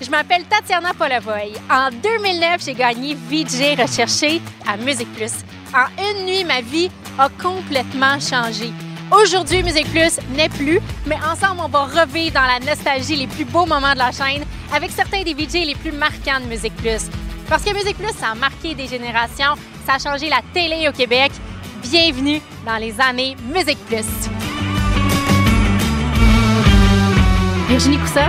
Je m'appelle Tatiana Polavoy. En 2009, j'ai gagné VJ recherché à Musique Plus. En une nuit, ma vie a complètement changé. Aujourd'hui, Musique Plus n'est plus, mais ensemble, on va revivre dans la nostalgie les plus beaux moments de la chaîne avec certains des VJ les plus marquants de Musique Plus. Parce que Musique Plus, ça a marqué des générations, ça a changé la télé au Québec. Bienvenue dans les années Musique Plus. Virginie Coussa,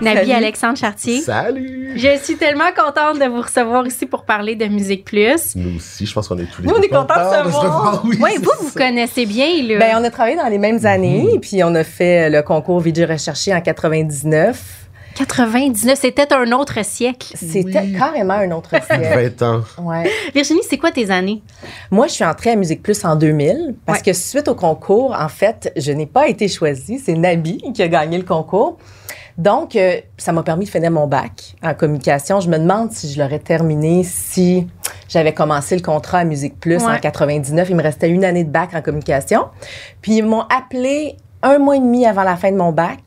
Nabi. Alexandre Chartier. Salut! Je suis tellement contente de vous recevoir ici pour parler de Musique Plus. Nous aussi, je pense qu'on est tous les Nous, on deux est contents de se voir. Oui, c'est vous, vous connaissez bien, là. Ben, on a travaillé dans les mêmes années, puis on a fait le concours VJ Recherché en 99. 99, c'était un autre siècle. C'était Oui. carrément un autre siècle. 20 ans. Ouais. Virginie, c'est quoi tes années? Moi, je suis entrée à Musique Plus en 2000 parce Ouais. que suite au concours, en fait, je n'ai pas été choisie. C'est Nabi qui a gagné le concours. Donc, euh, ça m'a permis de finir mon bac en communication. Je me demande si je l'aurais terminé si j'avais commencé le contrat à Musique Plus en Ouais. 99. Il me restait une année de bac en communication. Puis, ils m'ont appelé un mois et demi avant la fin de mon bac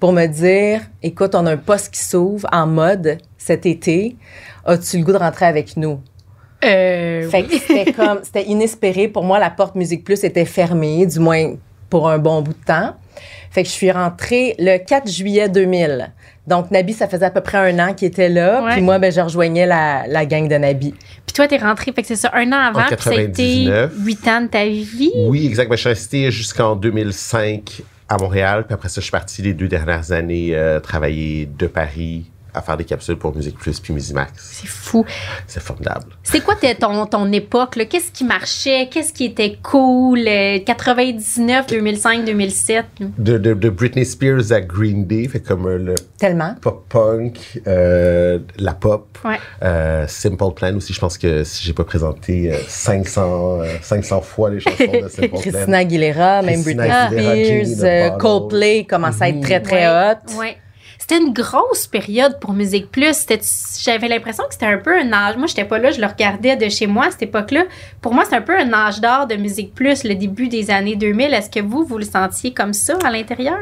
pour me dire écoute, on a un poste qui s'ouvre en mode cet été. As-tu le goût de rentrer avec nous? Euh, Fait que c'était comme, c'était inespéré. Pour moi, la porte Musique Plus était fermée, du moins pour un bon bout de temps. Fait que je suis rentrée le 4 juillet 2000. Donc, Nabi, ça faisait à peu près un an qu'il était là. Ouais. Puis moi, ben, je rejoignais la, la gang de Nabi. Puis toi, t'es rentrée, fait que c'est ça, un an avant, En puis ça a été 99. huit ans de ta vie. Oui, exact. Ben, je suis resté jusqu'en 2005 à Montréal. Puis après ça, je suis parti les deux dernières années euh, travailler de Paris à faire des capsules pour Musique Plus puis Musimax. C'est fou. C'est formidable. C'est quoi ton, ton époque? Qu'est-ce qui marchait? Qu'est-ce qui était cool? Euh, 99, 2005, 2007? là? De, de, de Britney Spears à Green Day, fait comme euh, le Tellement. pop-punk, euh, la pop. Ouais. Euh, Simple Plan aussi, je pense que si j'ai pas présenté euh, 500, euh, 500 fois les chansons de Simple Plan. Christina Aguilera, même Christina Britney Aguilera, Spears. Coldplay commençait à être très, très Ouais, hot. ouais. C'était une grosse période pour Musique Plus. J'avais l'impression que c'était un peu un âge. Moi, j'étais pas là, je le regardais de chez moi à cette époque-là. Pour moi, c'est un peu un âge d'or de Musique Plus, le début des années 2000. Est-ce que vous, vous le sentiez comme ça à l'intérieur?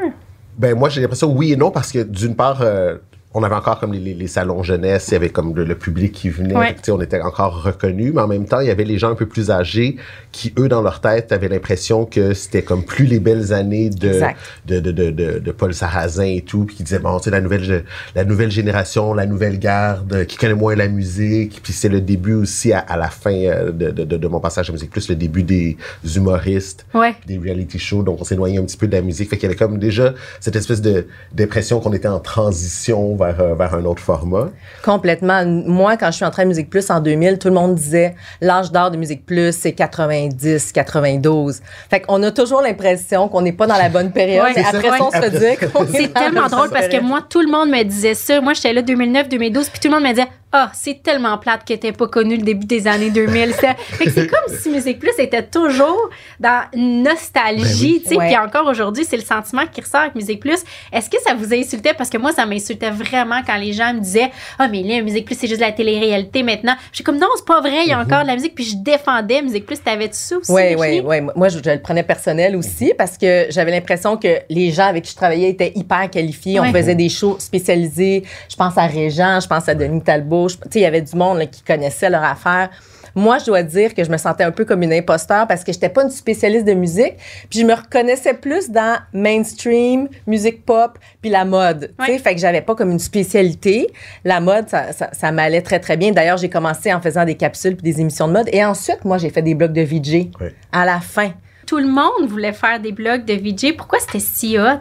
Ben moi j'ai l'impression oui et non parce que d'une part euh, on avait encore comme les, les- les salons jeunesse, il y avait comme le, le public qui venait, Ouais. On était encore reconnus, mais en même temps il y avait les gens un peu plus âgés qui eux dans leur tête avaient l'impression que c'était comme plus les belles années de de, de, de, Paul Sarrazin et tout, puis qui disaient bon tu sais la nouvelle la nouvelle génération, la nouvelle garde euh, qui connaît moins la musique, puis c'est le début aussi à, à la fin euh, de, de, mon passage à musique plus le début des humoristes Ouais. des reality shows, donc on s'éloignait un petit peu de la musique. Fait qu'il y avait comme déjà cette espèce de d'impression qu'on était en transition vers, euh, vers un autre format. Complètement. Moi, quand je suis entrée à Musique Plus en 2000, tout le monde disait l'âge d'or de Musique Plus, c'est 90, 92. Fait qu'on a toujours l'impression qu'on n'est pas dans la bonne période. Ouais, après ça. on se dit qu'on est C'est dans la tellement drôle parce que moi, tout le monde me disait ça. Moi, j'étais là 2009, 2012, puis tout le monde me disait Ah, c'est tellement plate que t'aies pas connu le début des années 2000. C'était- Fait que c'est comme si Musique Plus était toujours dans une nostalgie, tu sais. Puis encore aujourd'hui, c'est le sentiment qui ressort avec Musique Plus. Est-ce que ça vous insultait? Parce que moi, ça m'insultait vraiment quand les gens me disaient Ah, mais là, Musique Plus, c'est juste de la télé-réalité maintenant. J'étais comme Non, c'est pas vrai, il y a encore de la musique. Puis je défendais Musique Plus. T'avais-tu ça aussi? Oui, oui, oui. Moi, je, je le prenais personnel aussi parce que j'avais l'impression que les gens avec qui je travaillais étaient hyper qualifiés. Ouais. On faisait des shows spécialisés. Je pense à Régent, je pense à Denis Talbot. Tu sais, il y avait du monde là, qui connaissait leur affaire. Moi, je dois dire que je me sentais un peu comme une imposteur parce que j'étais pas une spécialiste de musique, puis je me reconnaissais plus dans mainstream, musique pop, puis la mode. Tu sais, fait que j'avais pas comme une spécialité. La mode, ça, ça, ça m'allait très très bien. D'ailleurs, j'ai commencé en faisant des capsules puis des émissions de mode, et ensuite, moi, j'ai fait des blogs de VJ à la fin. Tout le monde voulait faire des blogs de VJ. Pourquoi c'était si hot?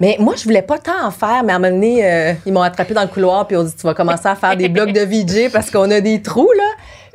Mais moi, je voulais pas tant en faire, mais à un moment donné, euh, ils m'ont attrapé dans le couloir puis ont dit tu vas commencer à faire des blogs de VJ parce qu'on a des trous là.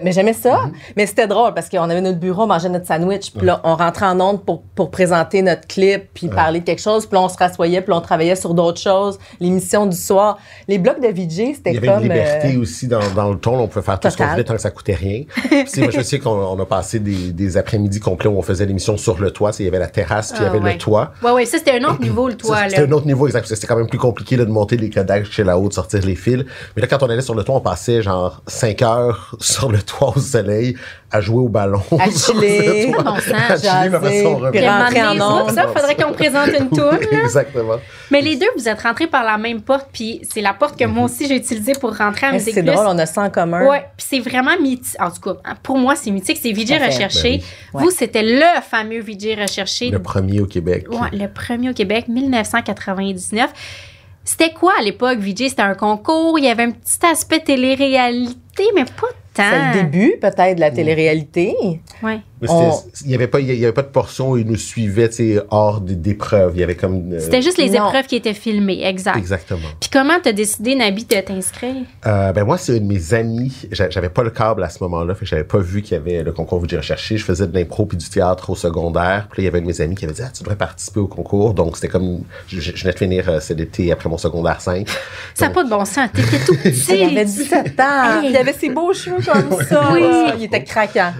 Mais j'aimais ça. Mais c'était drôle parce qu'on avait notre bureau, on mangeait notre sandwich, puis là, on rentrait en onde pour, pour présenter notre clip, puis parler de quelque chose, puis là, on se rassoyait, puis on travaillait sur d'autres choses, l'émission du soir. Les blogs de VJ, c'était Il y avait comme... une liberté euh, aussi dans, dans le ton. On pouvait faire tout ce qu'on voulait tant que ça coûtait rien. Puis, moi, je sais qu'on on a passé des, des après-midi complets où on faisait l'émission sur le toit. Il y avait la terrasse, puis il y Ah, avait ouais. le toit. Ouais, ouais, ça, c'était un autre niveau, le Ça, toit, C'était là. un autre niveau, exact. parce que C'était quand même plus compliqué là, de monter les codages chez la haute, de sortir les fils. Mais là, quand on allait sur le toit, on passait genre 5 heures sur le toit au soleil à jouer au ballon. À chiller. À chiller, mais après ça, on revient. puis rentrer en ça, faudrait qu'on présente une tour. Oui, Exactement. Mais les deux, vous êtes rentrés par la même porte, puis c'est la porte que moi aussi j'ai utilisée pour rentrer à Mais Musique C'est drôle, on a ça en commun. Ouais, puis c'est vraiment mythique. En tout cas, pour moi, c'est mythique. C'est VJ. Recherché. Ben oui. Vous, c'était le fameux VJ Recherché. Le premier au Québec. Ouais, le premier au Québec, 1999. C'était quoi à l'époque, VJ? C'était un concours, il y avait un petit aspect télé-réalité, mais pas. C'est le début, peut-être, de la télé-réalité. Ouais. Il n'y avait, pas- il y avait pas de portion où ils nous suivaient tu sais, hors des- d'épreuves. Il y avait comme. euh, C'était juste les non. épreuves qui étaient filmées, exact. Exactement. Puis comment t'as décidé, Nabi, de t'inscrire? Euh, ben moi, c'est un de mes amis. J'a- J'avais pas le câble à ce moment-là, fait que j'avais pas vu qu'il y avait le concours que j'ai recherché. Je faisais de l'impro puis du théâtre au secondaire. Puis là, il y avait un de mes amis qui avait dit ah, tu devrais participer au concours. Donc c'était comme je, venais de finir euh, cet été après mon secondaire 5. Ça n'a pas de bon sens. T'étais tout petit. Il avait 17 ans. Hey. Il avait ses beaux cheveux comme ça. Oui. Il était craquant.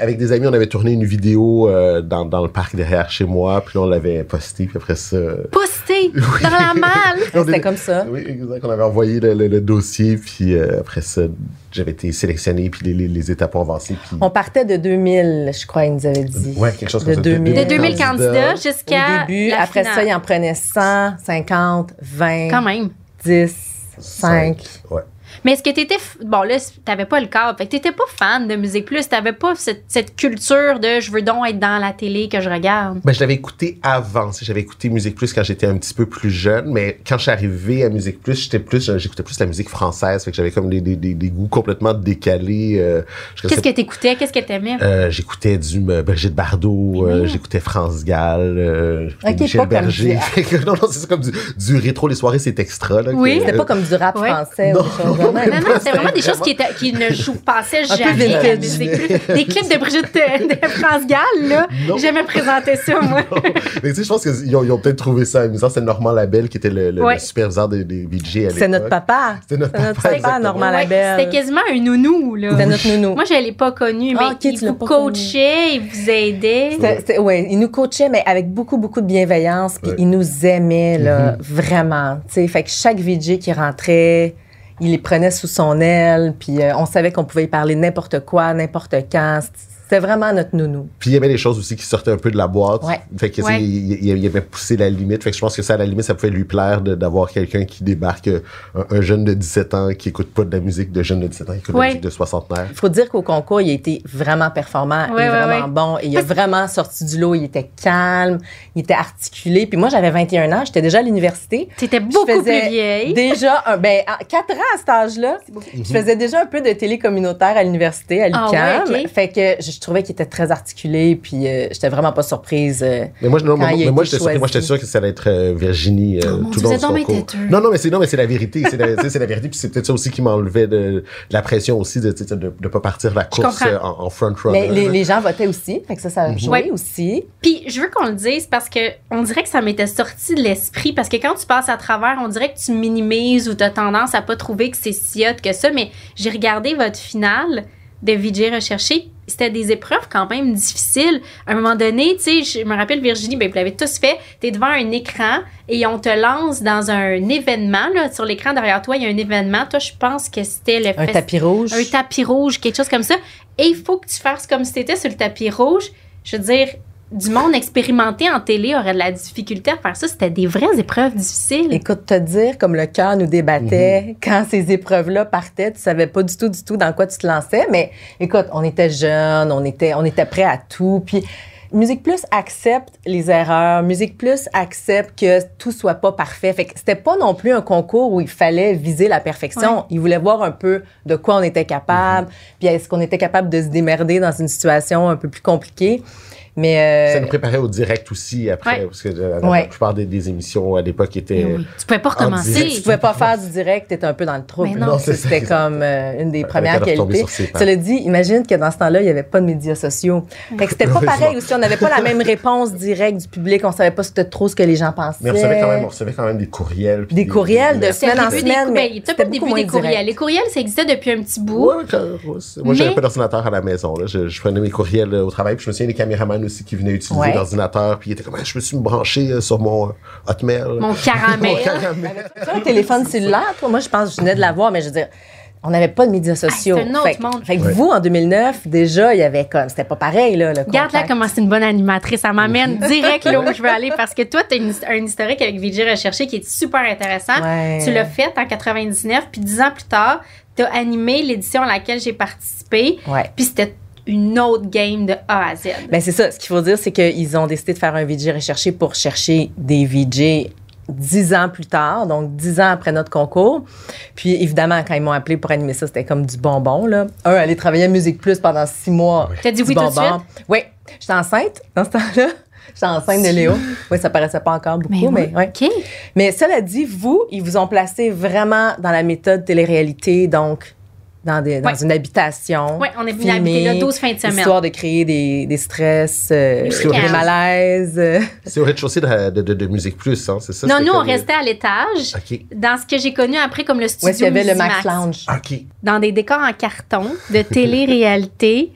Avec des amis, on avait tourné une vidéo euh, dans, dans le parc derrière chez moi. Puis on l'avait posté. Puis après ça. Posté dans la malle? C'était était- comme ça. Oui, exact. On avait envoyé le, le- le dossier. Puis euh, après ça, j'avais été sélectionné. Puis les, les, les étapes ont avancé. Puis. On partait de 2000, je crois, il nous avait dit. Ouais, quelque chose de comme ça. 2000. De 2000 candidats Au jusqu'à. début, la après finale. ça, il en prenait 100, 50, 20, Quand même. 10, 5. Ouais. Mais est-ce que t'étais. f- Bon, là, t'avais pas le cadre. Fait que t'étais pas fan de Musique Plus. T'avais pas cette, cette culture de je veux donc être dans la télé que je regarde. Ben, je l'avais écouté avant. J'avais écouté Musique Plus quand j'étais un petit peu plus jeune, mais quand je suis arrivé à Musique Plus, j'étais plus, j'écoutais plus la musique française, fait que j'avais comme des, des, des, des goûts complètement décalés. euh, Qu'est-ce que t'écoutais? Qu'est-ce que t'aimais? euh, j'écoutais du euh, Brigitte Bardot, euh, j'écoutais France Gall, euh, j'écoutais Ok, Michel pas comme Berger. du- Fait que non, non, c'est ça comme du, du rétro, les soirées, c'est extra. Là, Oui. C'était pas comme du rap Ouais. français Non. Non, non, c'était vraiment des choses qui, étaient, qui ne jouent, passaient jamais à. Musique. Des clips de Brigitte euh, de France Gall, là. Jamais présenté ça, moi. Mais tu sais, je pense qu'ils ont, ils ont peut-être trouvé ça amusant. C'est Normand Labelle qui était le, le, Ouais. le superviseur des, des VJ à. C'est notre papa. C'était notre C'est notre papa. Normand Ouais, Labelle. C'était quasiment un nounou, là. C'était notre nounou. Moi, je l'ai pas connu, mais Ah, ok, il vous coachait, il vous aidait. Ouais, il nous coachait, mais avec beaucoup, beaucoup de bienveillance. Puis Ouais. il nous aimait, là, Mhm. vraiment. Tu sais, fait que chaque VJ qui rentrait, il les prenait sous son aile. Puis euh, on savait qu'on pouvait y parler n'importe quoi, n'importe quand. C'était vraiment notre nounou. Puis il y avait des choses aussi qui sortaient un peu de la boîte. Ouais. Fait que, Ouais. il, il- il avait poussé la limite. Fait que je pense que ça, à la limite, ça pouvait lui plaire de- d'avoir quelqu'un qui débarque, euh, un, un jeune de 17 ans qui écoute pas de la musique de jeune de 17 ans, qui écoute de la musique de soixantenaire. Il faut dire qu'au concours, il a été vraiment performant Ouais, et ouais, vraiment ouais. bon. Et il a vraiment sorti du lot. Il était calme, il était articulé. Puis moi, j'avais 21 ans, j'étais déjà à l'université. T'étais Je beaucoup faisais plus vieille. Déjà, un, ben, à 4 ans à cet âge-là, je faisais déjà un peu de télé communautaire à l'université, à Ah l'UQAM. Fait que je trouvais qu'il était très articulé, puis euh, j'étais vraiment pas surprise. euh. Mais moi, je- non, Quand moi, il a mais moi, été j'étais surpris. Moi, choisi. j'étais sûr que ça allait être euh, Virginie euh, Oh mon tout le long têteux. Non, non, mais c'est non, mais c'est la vérité. C'est la, c'est vérité. Puis c'est peut-être ça aussi qui m'enlevait de, de la pression aussi de de, de, de pas partir la course en, en front runner. Mais les, les gens votaient aussi, fait que ça, ça a joué Ouais. aussi. Puis je veux qu'on le dise parce que on dirait que ça m'était sorti de l'esprit parce que quand tu passes à travers, on dirait que tu minimises ou tu as tendance à pas trouver que c'est si hot que ça. Mais j'ai regardé votre finale de VJ Recherché. C'était des épreuves quand même difficiles. À un moment donné, tu sais, je me rappelle Virginie, ben, vous l'avez tous fait. Tu es devant un écran et on te lance dans un événement. Là, sur l'écran derrière toi, il y a un événement. Toi, je pense que c'était le Un tapis rouge. un tapis rouge, quelque chose comme ça. Et il faut que tu fasses comme si tu étais sur le tapis rouge. Je veux dire, du monde expérimenté en télé aurait de la difficulté à faire ça. C'était des vraies épreuves difficiles. Écoute, te dire comme le cœur nous débattait quand ces épreuves-là partaient, tu savais pas du tout, du tout dans quoi tu te lançais. Mais écoute, on était jeunes, on était, on était prêts à tout. Puis Musique Plus accepte les erreurs. Musique Plus accepte que tout soit pas parfait. Fait que c'était pas non plus un concours où il fallait viser la perfection. Ouais. Il voulait voir un peu de quoi on était capable. Puis est-ce qu'on était capable de se démerder dans une situation un peu plus compliquée? Mais Ça euh, nous préparait au direct aussi après, Ouais. parce que euh, la, Ouais. plupart des, des émissions à l'époque étaient. Eh oui. Tu pouvais pas recommencer. direct. tu pouvais pas faire du direct, t'étais un peu dans le trouble. Mais non. Non, C'était comme euh, une des premières qualités. Cela dit, imagine que dans ce temps-là, il n'y avait pas de médias sociaux. Fait que c'était pas pareil aussi. On n'avait pas la même réponse directe du public. On savait pas c'était trop ce que les gens pensaient. Mais on recevait quand même, on recevait quand même des courriels. Des courriels de- Semaine en semaine, mais c'était début des courriels. Les courriels, ça existait depuis un petit bout. Moi, j'avais pas d'ordinateur à la maison. Là. Je, prenais mes courriels euh, au travail. Puis je me souviens des caméramans aussi qui venaient utiliser Ouais. l'ordinateur. Puis ils étaient comme, Ah, je me suis branché euh, sur mon euh, Hotmail? Mon caramel. Mon caramel. Un téléphone cellulaire, toi? Moi, je pense que je venais de l'avoir, mais je veux dire, on n'avait pas de médias sociaux. c'est un autre fait, que- monde. Fait que Ouais. vous, en 2009, déjà, il y avait comme, c'était pas pareil, là, le Regarde là comment c'est une bonne animatrice. Ça m'amène direct là où je veux aller parce que toi, tu as un historique avec VJ Recherché qui est super intéressant. Ouais. Tu l'as fait en 99, puis dix ans plus tard, tu as animé l'édition à laquelle j'ai participé. Ouais. Puis c'était une autre game de A à Z. Ben c'est ça. Ce qu'il faut dire, c'est qu'ils ont décidé de faire un VJ recherché pour chercher des VJ dix ans plus tard, donc dix ans après notre concours. Puis évidemment, quand ils m'ont appelé pour animer ça, c'était comme du bonbon. Là. Un, aller travailler à Musique Plus pendant six mois. T'as dit oui tout de bonbon. Oui. J'étais enceinte dans ce temps-là. J'étais enceinte de Léo. Oui, ça paraissait pas encore beaucoup, mais, oui. ouais. OK. Mais cela dit, vous, ils vous ont placé vraiment dans la méthode télé-réalité, donc dans, des, dans Ouais. une habitation. Ouais, on est venu filmée, habiter là 12 fins de semaine. Histoire de créer des, des stress, euh, Des malaises. C'est au rez-de-chaussée de, de, de- de Musique Plus, hein, c'est ça? Non, nous, on restait à l'étage. OK. Dans ce que j'ai connu après comme le studio est-ce qu'il y avait le Max. Lounge? OK. Dans des décors en carton de télé-réalité.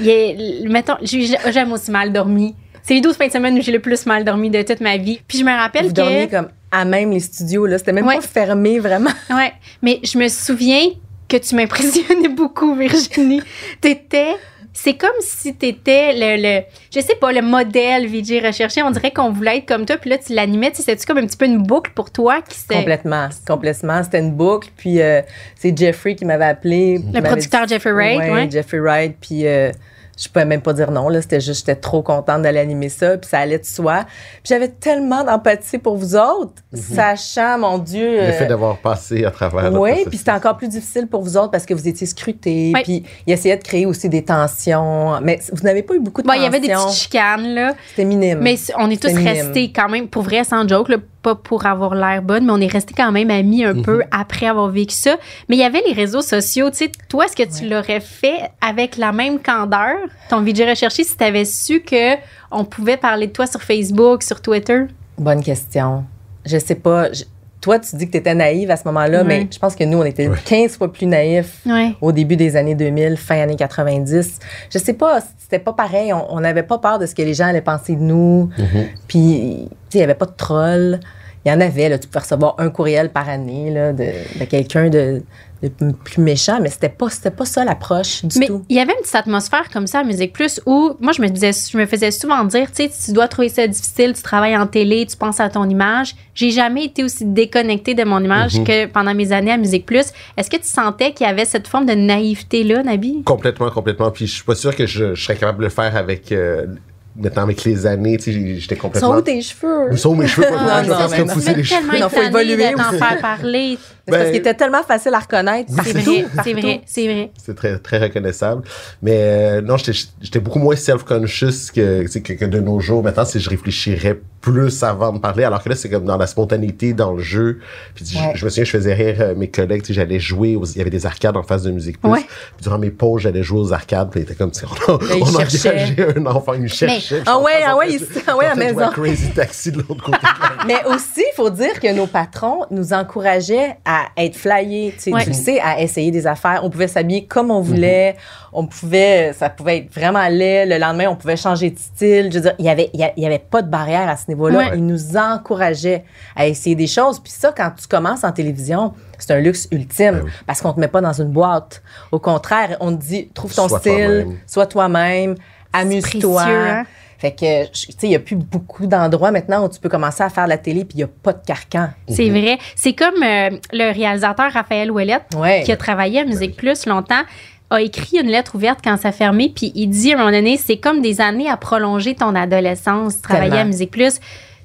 Il a- mettons, j'ai jamais aussi mal dormi. C'est les 12 fins de semaine où j'ai le plus mal dormi de toute ma vie. Puis je me rappelle Vous que... dormiez comme à même les studios, là. C'était même Ouais. pas fermé, vraiment. Ouais, mais je me souviens que tu m'impressionnais beaucoup, Virginie. T'étais. C'est comme si t'étais le, le, je sais pas, le modèle VJ recherché. On dirait qu'on voulait être comme toi, puis là, tu l'animais. Tu C'était-tu comme un petit peu une boucle pour toi qui. Complètement. Complètement. C'était une boucle. Puis euh, c'est Jeffrey qui m'avait appelé. Le producteur Jeffrey Wright, Ouais, ouais. Jeffrey Wright. Puis euh, je pouvais même pas dire non. Là. C'était juste, j'étais trop contente d'aller animer ça. Puis ça allait de soi. Puis j'avais tellement d'empathie pour vous autres, sachant, mon Dieu. Le euh, fait d'avoir passé à travers. Oui, puis c'était encore plus difficile pour vous autres parce que vous étiez scrutés. Puis il essayait de créer aussi des tensions. Mais vous n'avez pas eu beaucoup de Bon, il tensions. y avait des petites chicanes, là. C'était minime. Mais on est tous minime. restés quand même, pour vrai, sans joke, là, pas pour avoir l'air bonne, mais on est restés quand même amis un peu après avoir vécu ça. Mais il y avait les réseaux sociaux. Tu sais, toi, est-ce que tu l'aurais fait avec la même candeur, ton VJ recherché, si tu avais su que on pouvait parler de toi sur Facebook, sur Twitter? Bonne question. Je sais pas. Je- Toi, tu dis que tu étais naïve à ce moment-là, mais je pense que nous, on était Ouais. 15 fois plus naïfs Ouais. au début des années 2000, fin années 90. Je sais pas, c'était pas pareil. On n'avait pas peur de ce que les gens allaient penser de nous. Puis, tu sais, il n'y avait pas de troll. Il y en avait, là, tu pouvais recevoir un courriel par année là, de, de quelqu'un de, de plus méchant, mais c'était pas, c'était pas ça l'approche du Mais tout. il y avait une petite atmosphère comme ça à Musique Plus où moi je me disais je me faisais souvent dire tu sais tu dois trouver ça difficile, tu travailles en télé, tu penses à ton image. J'ai jamais été aussi déconnectée de mon image que pendant mes années à Musique Plus. Est-ce que tu sentais qu'il y avait cette forme de naïveté là, Nabi? Complètement, complètement. Puis je suis pas sûr que je, je serais capable de le faire avec. euh, maintenant, avec les années, tu sais, j'étais Sont complètement. où tes cheveux? Où sont mes cheveux? Non, non. tellement faire parler. C'est parce Ben- qu'il était tellement facile à reconnaître. C'est vrai, c'est vrai, c'est vrai. C'est très, très reconnaissable. Mais euh, non, j'étais beaucoup moins self-conscious que, de nos jours. Maintenant, si je réfléchirais plus avant de parler, alors que là, c'est comme dans la spontanéité, dans le jeu. Puis je- Ouais. je, me souviens, je faisais rire euh, mes collègues. J'allais jouer, aux- il y avait des arcades en face de Musique Plus. Ouais. Puis durant mes pauses, j'allais jouer aux arcades. Puis il était comme, on a, on engagé un enfant, il me cherchait. Ah ouais, ah ouais, ah ouais, à la maison. Crazy Taxi de l'autre côté. Mais aussi, il faut dire que nos patrons nous encourageaient à être flyés, tu sais, Ouais. tu le sais, à essayer des affaires. On pouvait s'habiller comme on voulait. On pouvait, ça pouvait être vraiment laid. Le lendemain, on pouvait changer de style. Je veux dire, il y avait, il y avait pas de barrière à ce niveau-là. Ouais. Ils nous encourageaient à essayer des choses. Puis ça, quand tu commences en télévision, c'est un luxe ultime Ben oui. parce qu'on te met pas dans une boîte. Au contraire, on te dit, trouve ton Sois style, sois toi-même, amuse-toi. hein? Fait que, tu sais, il n'y a plus beaucoup d'endroits maintenant où tu peux commencer à faire de la télé puis il n'y a pas de carcan. C'est vrai. C'est comme euh, le réalisateur Raphaël Ouellette Ouais. qui a travaillé à Musique Plus longtemps a écrit une lettre ouverte quand ça fermé, puis il dit à un moment donné, c'est comme des années à prolonger ton adolescence, travailler Tellement. à Musique Plus.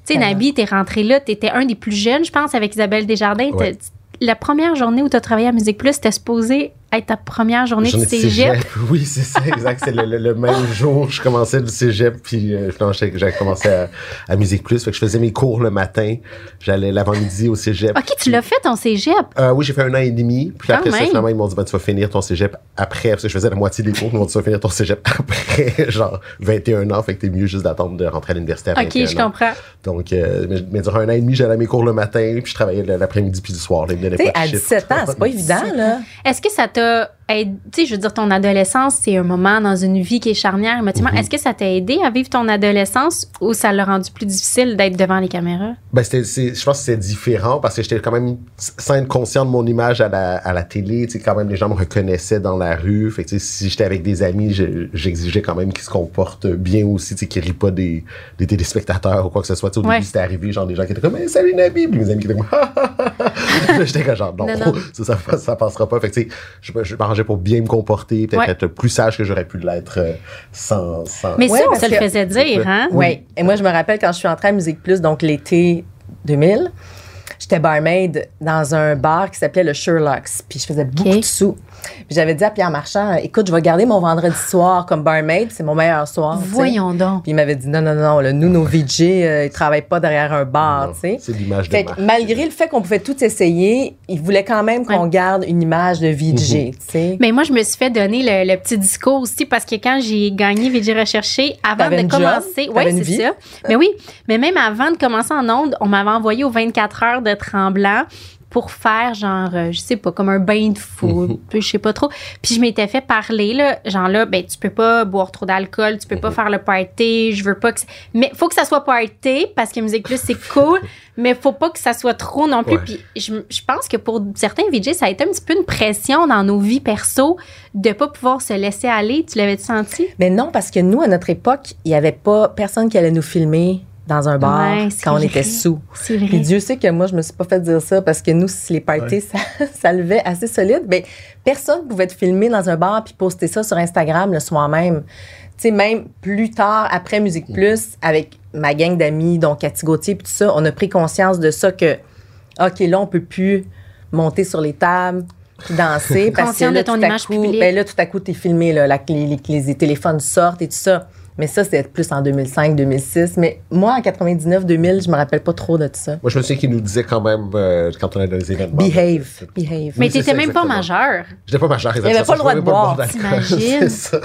Tu sais. Nabi, t'es rentré là, t'étais un des plus jeunes, je pense, avec Isabelle Desjardins. Ouais. T'as- La première journée où tu as travaillé à Musique Plus, c'était supposé être ta première journée J'en de cégep. Oui, c'est ça, exact. C'est le, le- le même jour je commençais le cégep, puis euh, j'avais commencé à, à Musique Plus. Fait que je faisais mes cours le matin. J'allais l'avant-midi au cégep. OK, tu l'as fait ton cégep? Euh, oui, j'ai fait un an et demi. Puis Quand après ça, finalement, ils m'ont dit, ben, tu vas finir ton cégep après. Parce que je faisais la moitié des cours. Ils m'ont dit, tu vas finir ton cégep après, genre, 21 ans. Fait que t'es mieux juste d'attendre de rentrer à l'université à OK, 21 je ans. comprends. Donc, euh, mais, mais durant un an et demi, j'allais à mes cours le matin, puis je travaillais l'après-midi puis le soir. Là, ils me donnaient Tu sais, pas de à chiffre. 17 ans, c'est pas évident, là. Est-ce que ça t'a the tu sais, je veux dire, ton adolescence, c'est un moment dans une vie qui est charnière émotivement. Mhm. Est-ce que ça t'a aidé à vivre ton adolescence ou ça l'a rendu plus difficile d'être devant les caméras? Ben, je pense que c'est différent parce que j'étais quand même sans être conscient de mon image à la, à la télé. Tu sais, quand même, les gens me reconnaissaient dans la rue. Fait que, si j'étais avec des amis, je- j'exigeais quand même qu'ils se comportent bien aussi, tu sais, qu'ils rient pas des, des téléspectateurs ou quoi que ce soit. Tu sais, au Ouais. début, c'était arrivé, genre, des gens qui étaient comme, hey, salut Nabi! Puis mes amis qui étaient comme, ha, ha. Là, j'étais comme, genre, non, Non, non. Ça, ça, passe- ça passera pas. Fait que, tu sais, je, me- je m'arrangeais pour bien me comporter, peut-être Ouais. être plus sage que j'aurais pu l'être euh, sans, sans. Mais Ouais, ça, on parce se le faisait dire, hein? Oui. Et moi, je me rappelle quand je suis entrée à Musique Plus, donc l'été 2000, j'étais barmaid dans un bar qui s'appelait le Sherlock's. Puis je faisais beaucoup de sous. Puis j'avais dit à Pierre Marchand, écoute, je vais garder mon vendredi soir comme barmaid. C'est mon meilleur soir. Voyons donc. Puis il m'avait dit, non, non, non, là, nous, nos VJ, euh, ils travaillent pas derrière un bar, tu sais. C'est l'image de Fait que marque. malgré le fait qu'on pouvait tout essayer, il voulait quand même qu'on Ouais. garde une image de VJ, tu sais. Mais moi, je me suis fait donner le, le petit discours aussi parce que quand j'ai gagné VG Recherché, avant T'avais de commencer. Oui, c'est vie? ça. Mais oui, mais même avant de commencer en ondes, on m'avait envoyé aux 24 heures de Tremblant pour faire genre, euh, je sais pas, comme un bain de foot, je sais pas trop. Puis je m'étais fait parler, là, genre là, ben tu peux pas boire trop d'alcool, tu peux pas faire le party, je veux pas que... Mais faut que ça soit party parce que Musique Plus, c'est cool, mais faut pas que ça soit trop non plus. Ouais. Puis je, je pense que pour certains VJ, ça a été un petit peu une pression dans nos vies perso de pas pouvoir se laisser aller. Tu l'avais senti? Mais non, parce que nous, à notre époque, il y avait pas personne qui allait nous filmer dans un bar Ouais, quand on vrai. était sous. C'est vrai. Puis Dieu sait que moi, je me suis pas fait dire ça parce que nous, si les parties, ça, ça levait assez solide. Mais personne pouvait te filmer dans un bar puis poster ça sur Instagram le soir même. Tu sais, même plus tard, après Musique Plus, avec ma gang d'amis, donc Cathy Gauthier puis tout ça, on a pris conscience de ça que, OK, là, on peut plus monter sur les tables puis danser parce que là, de ton tout à coup, ben là, tout à coup, t'es filmé, là, la- les, les- les téléphones sortent et tout ça. Mais ça, c'était plus en 2005, 2006. Mais moi, en 99, 2000, je me rappelle pas trop de tout ça. Moi, je me souviens qu'il nous disait quand même, euh, quand on allait dans les événements. Behave. Behave. Mais Oui, c'est t'étais même pas exactement. majeur. J'étais pas majeur, avait pas le droit de boire, t'imagines? C'est.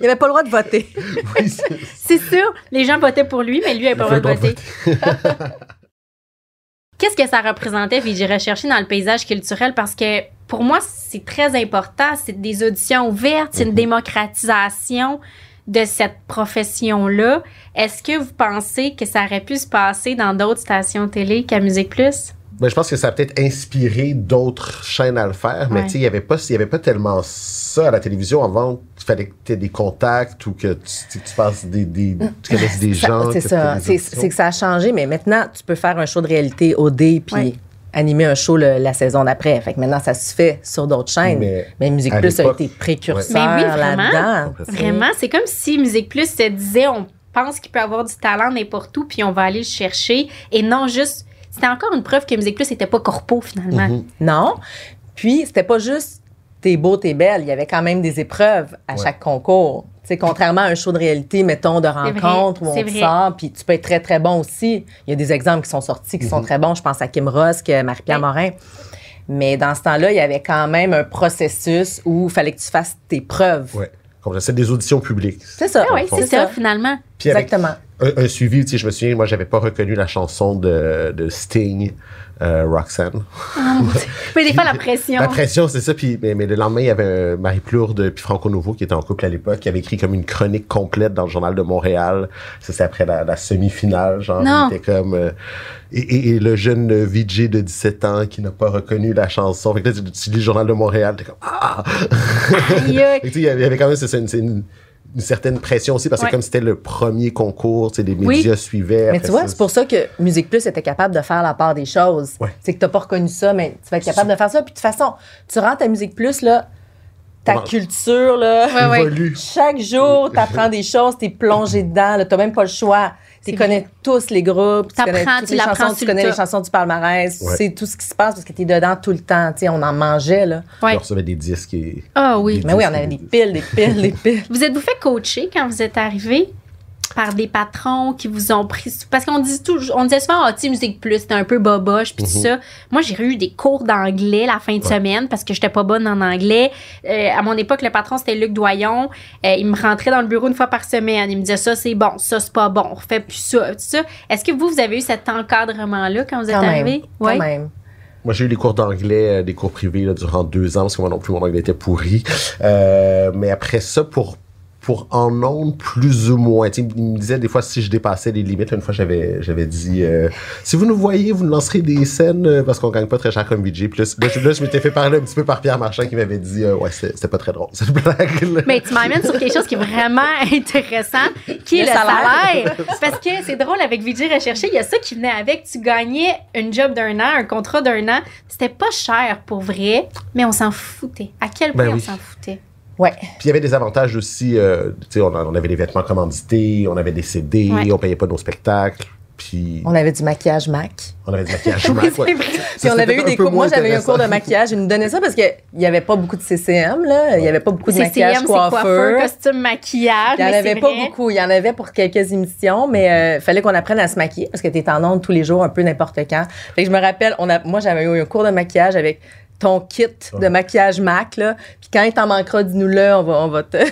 Il avait pas le droit de voter. Oui, c'est C'est sûr, les gens votaient pour lui, mais lui n'avait pas le droit de voter. Qu'est-ce que ça représentait, puis j'ai recherché dans le paysage culturel parce que pour moi, c'est très important. C'est des auditions ouvertes, c'est une démocratisation de cette profession-là. Est-ce que vous pensez que ça aurait pu se passer dans d'autres stations télé qu'à Musique Plus? Ben, je pense que ça a peut-être inspiré d'autres chaînes à le faire, mais Ouais. tu sais, il n'y avait, pas- il y avait pas tellement ça à la télévision avant. Il fallait que tu aies des contacts ou que tu, tu, tu fasses des, des- tu connaisses des Ça- gens. C'est que ça. C'est que a changé, mais maintenant, tu peux faire un show de réalité OD puis Ouais. Animer un show le- la saison d'après. Fait que maintenant, ça se fait sur d'autres chaînes. Mais Mais, Musique Plus a été précurseur Mais oui, vraiment. là-dedans. Vraiment, c'est comme si Musique Plus se disait on pense qu'il peut avoir du talent n'importe où, puis on va aller le chercher, et non juste. C'était encore une preuve que Musique Plus n'était pas corpo finalement. Mhm. Non. Puis, c'était pas juste t'es beau, t'es belle. Il y avait quand même des épreuves à Ouais. chaque concours. Tu sais, contrairement à un show de réalité, mettons, de vrai, rencontre où on te sort, puis tu peux être très, très bon aussi. Il y a des exemples qui sont sortis qui sont très bons. Je pense à Kim Ross, que Marie-Pierre Ouais. Morin. Mais dans ce temps-là, il y avait quand même un processus où il fallait que tu fasses tes preuves. Ouais. Comme ça, C'est des auditions publiques. C'est ça. Ah oui, c'est ça, finalement. Puis Exactement. un, un suivi, tu sais, je me souviens, moi, j'avais pas reconnu la chanson de, de Sting, euh, Roxanne. Mais des fois, la pression. La pression, c'est ça. Puis, mais, mais le lendemain, il y avait Marie Plourde puis Franco Nouveau qui était en couple à l'époque, qui avait écrit comme une chronique complète dans le journal de Montréal. Ça, c'est après la, la semi-finale, genre. Non. Il était comme... euh, et, et- et le jeune VJ de 17 ans qui n'a pas reconnu la chanson. Fait que là, tu, tu lis le journal de Montréal, t'es comme... Ah! Il y avait- quand même c'est une, c'est une, une certaine pression aussi, parce Ouais. que comme c'était le premier concours, les Oui. médias suivaient. Mais tu vois, c'est pour ça que Musique Plus était capable de faire la part des choses. Ouais. C'est que tu n'as pas reconnu ça, mais tu vas être capable de faire ça. Puis de toute façon, tu rentres à Musique Plus, là, ta Comment- culture, là, Ouais, ouais. évolue. chaque jour, tu apprends des choses, tu es plongé dedans, tu n'as même pas le choix. Tu C'est connais tous les groupes, tu connais toutes tu les chansons, tu le connais les chansons du palmarès, Ouais. tu sais tout ce qui se passe parce que tu es dedans tout le temps. Tu sais, on en mangeait, là. Ouais. On recevait des disques et... Ah oui. Des Mais oui, on avait des piles, des piles, des piles. Vous êtes-vous fait coacher quand vous êtes arrivé? Par des patrons qui vous ont pris parce qu'on dit toujours on disait souvent ah tu sais, musique plus c'était un peu boboche puis tout ça. Moi j'ai eu des cours d'anglais la fin de semaine parce que j'étais pas bonne en anglais. Euh, à mon époque le patron c'était Luc Doyon. Euh, il me rentrait dans le bureau une fois par semaine. Il me disait ça c'est bon ça c'est pas bon refais plus ça tout ça. Est-ce que vous vous avez eu cet encadrement là quand vous êtes Quand même. arrivé Quand même. Moi, j'ai eu des cours d'anglais, euh, des cours privés là, durant deux ans, parce que moi non plus, mon anglais était pourri. Euh, mais après ça, pour pour en ondes plus ou moins. Il me disait des fois si je dépassais les limites. Une fois, j'avais j'avais dit euh, si vous nous voyez, vous nous lancerez des scènes euh, parce qu'on gagne pas très cher comme. Puis là, là, je, là, je m'étais fait parler un petit peu par Pierre Marchand qui m'avait dit euh, ouais, c'est- c'était pas très drôle cette blague. là. Mais tu m'amènes sur quelque chose qui est vraiment intéressant, qui est Le le salaire? salaire. Parce que c'est drôle avec VJ Recherché, il y a ça qui venait avec. Tu gagnais une job d'un an, un contrat d'un an. C'était pas cher pour vrai, mais on s'en foutait. À quel point Ben on oui. s'en foutait? Ouais. Puis il y avait des avantages aussi. euh, tu sais, on, on avait des vêtements commandités, on avait des CD, Ouais. on payait pas nos spectacles. Puis On avait du maquillage MAC. on avait du maquillage. Mac, Puis on avait eu des cours. Moi, j'avais eu un cours de maquillage. Ils nous donnaient ça parce qu'il n'y avait pas beaucoup de CCM, là. Il n'y avait pas beaucoup de maquillage CCM, c'est coiffeur, coiffeur. costume, maquillage. Il n'y en avait pas vrai. beaucoup. Il y en avait pour quelques émissions, mais il fallait qu'on apprenne à se maquiller parce que tu es en ondes tous les jours, un peu n'importe quand. Fait que je me rappelle, on a, moi, j'avais eu un cours de maquillage avec ton kit de maquillage MAC, là. Puis quand il t'en manquera, dis-nous le, on va, on va te.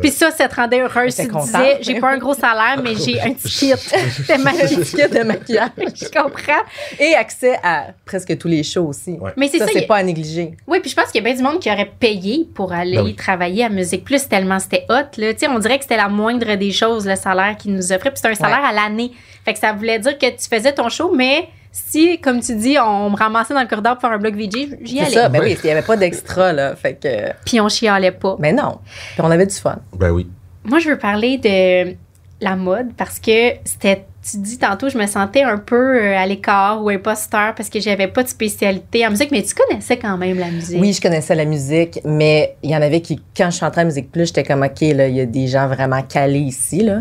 Puis ça, ça te rendait heureuse. Tu disais, j'ai pas un gros salaire, mais j'ai un petit kit de un maquillage. kit de maquillage. Je comprends. Et accès à presque tous les shows aussi. Ouais. Mais c'est ça, Ça, c'est a- pas à négliger. Oui, puis je pense qu'il y a bien du monde qui aurait payé pour aller Ben oui. travailler à Musique Plus tellement c'était hot. Là. Tu sais, on dirait que c'était la moindre des choses, le salaire qu'ils nous offraient. Puis c'était un salaire à l'année. Fait que ça voulait dire que tu faisais ton show, mais si, comme tu dis, on me ramassait dans le corridor pour faire un blog VJ, j'y C'est allais. ça. Ben oui, il n'y avait pas d'extra, là. Fait que. Puis on chialait pas. Mais non. Puis on avait du fun. Ben oui. Moi, je veux parler de la mode parce que c'était. Tu dis tantôt, je me sentais un peu euh, à l'écart ou imposteur parce que j'avais pas de spécialité en musique, mais tu connaissais quand même la musique. Oui, je connaissais la musique, mais il y en avait qui, quand je chantais à Musique Plus, j'étais comme, OK, là, il y a des gens vraiment calés ici, là.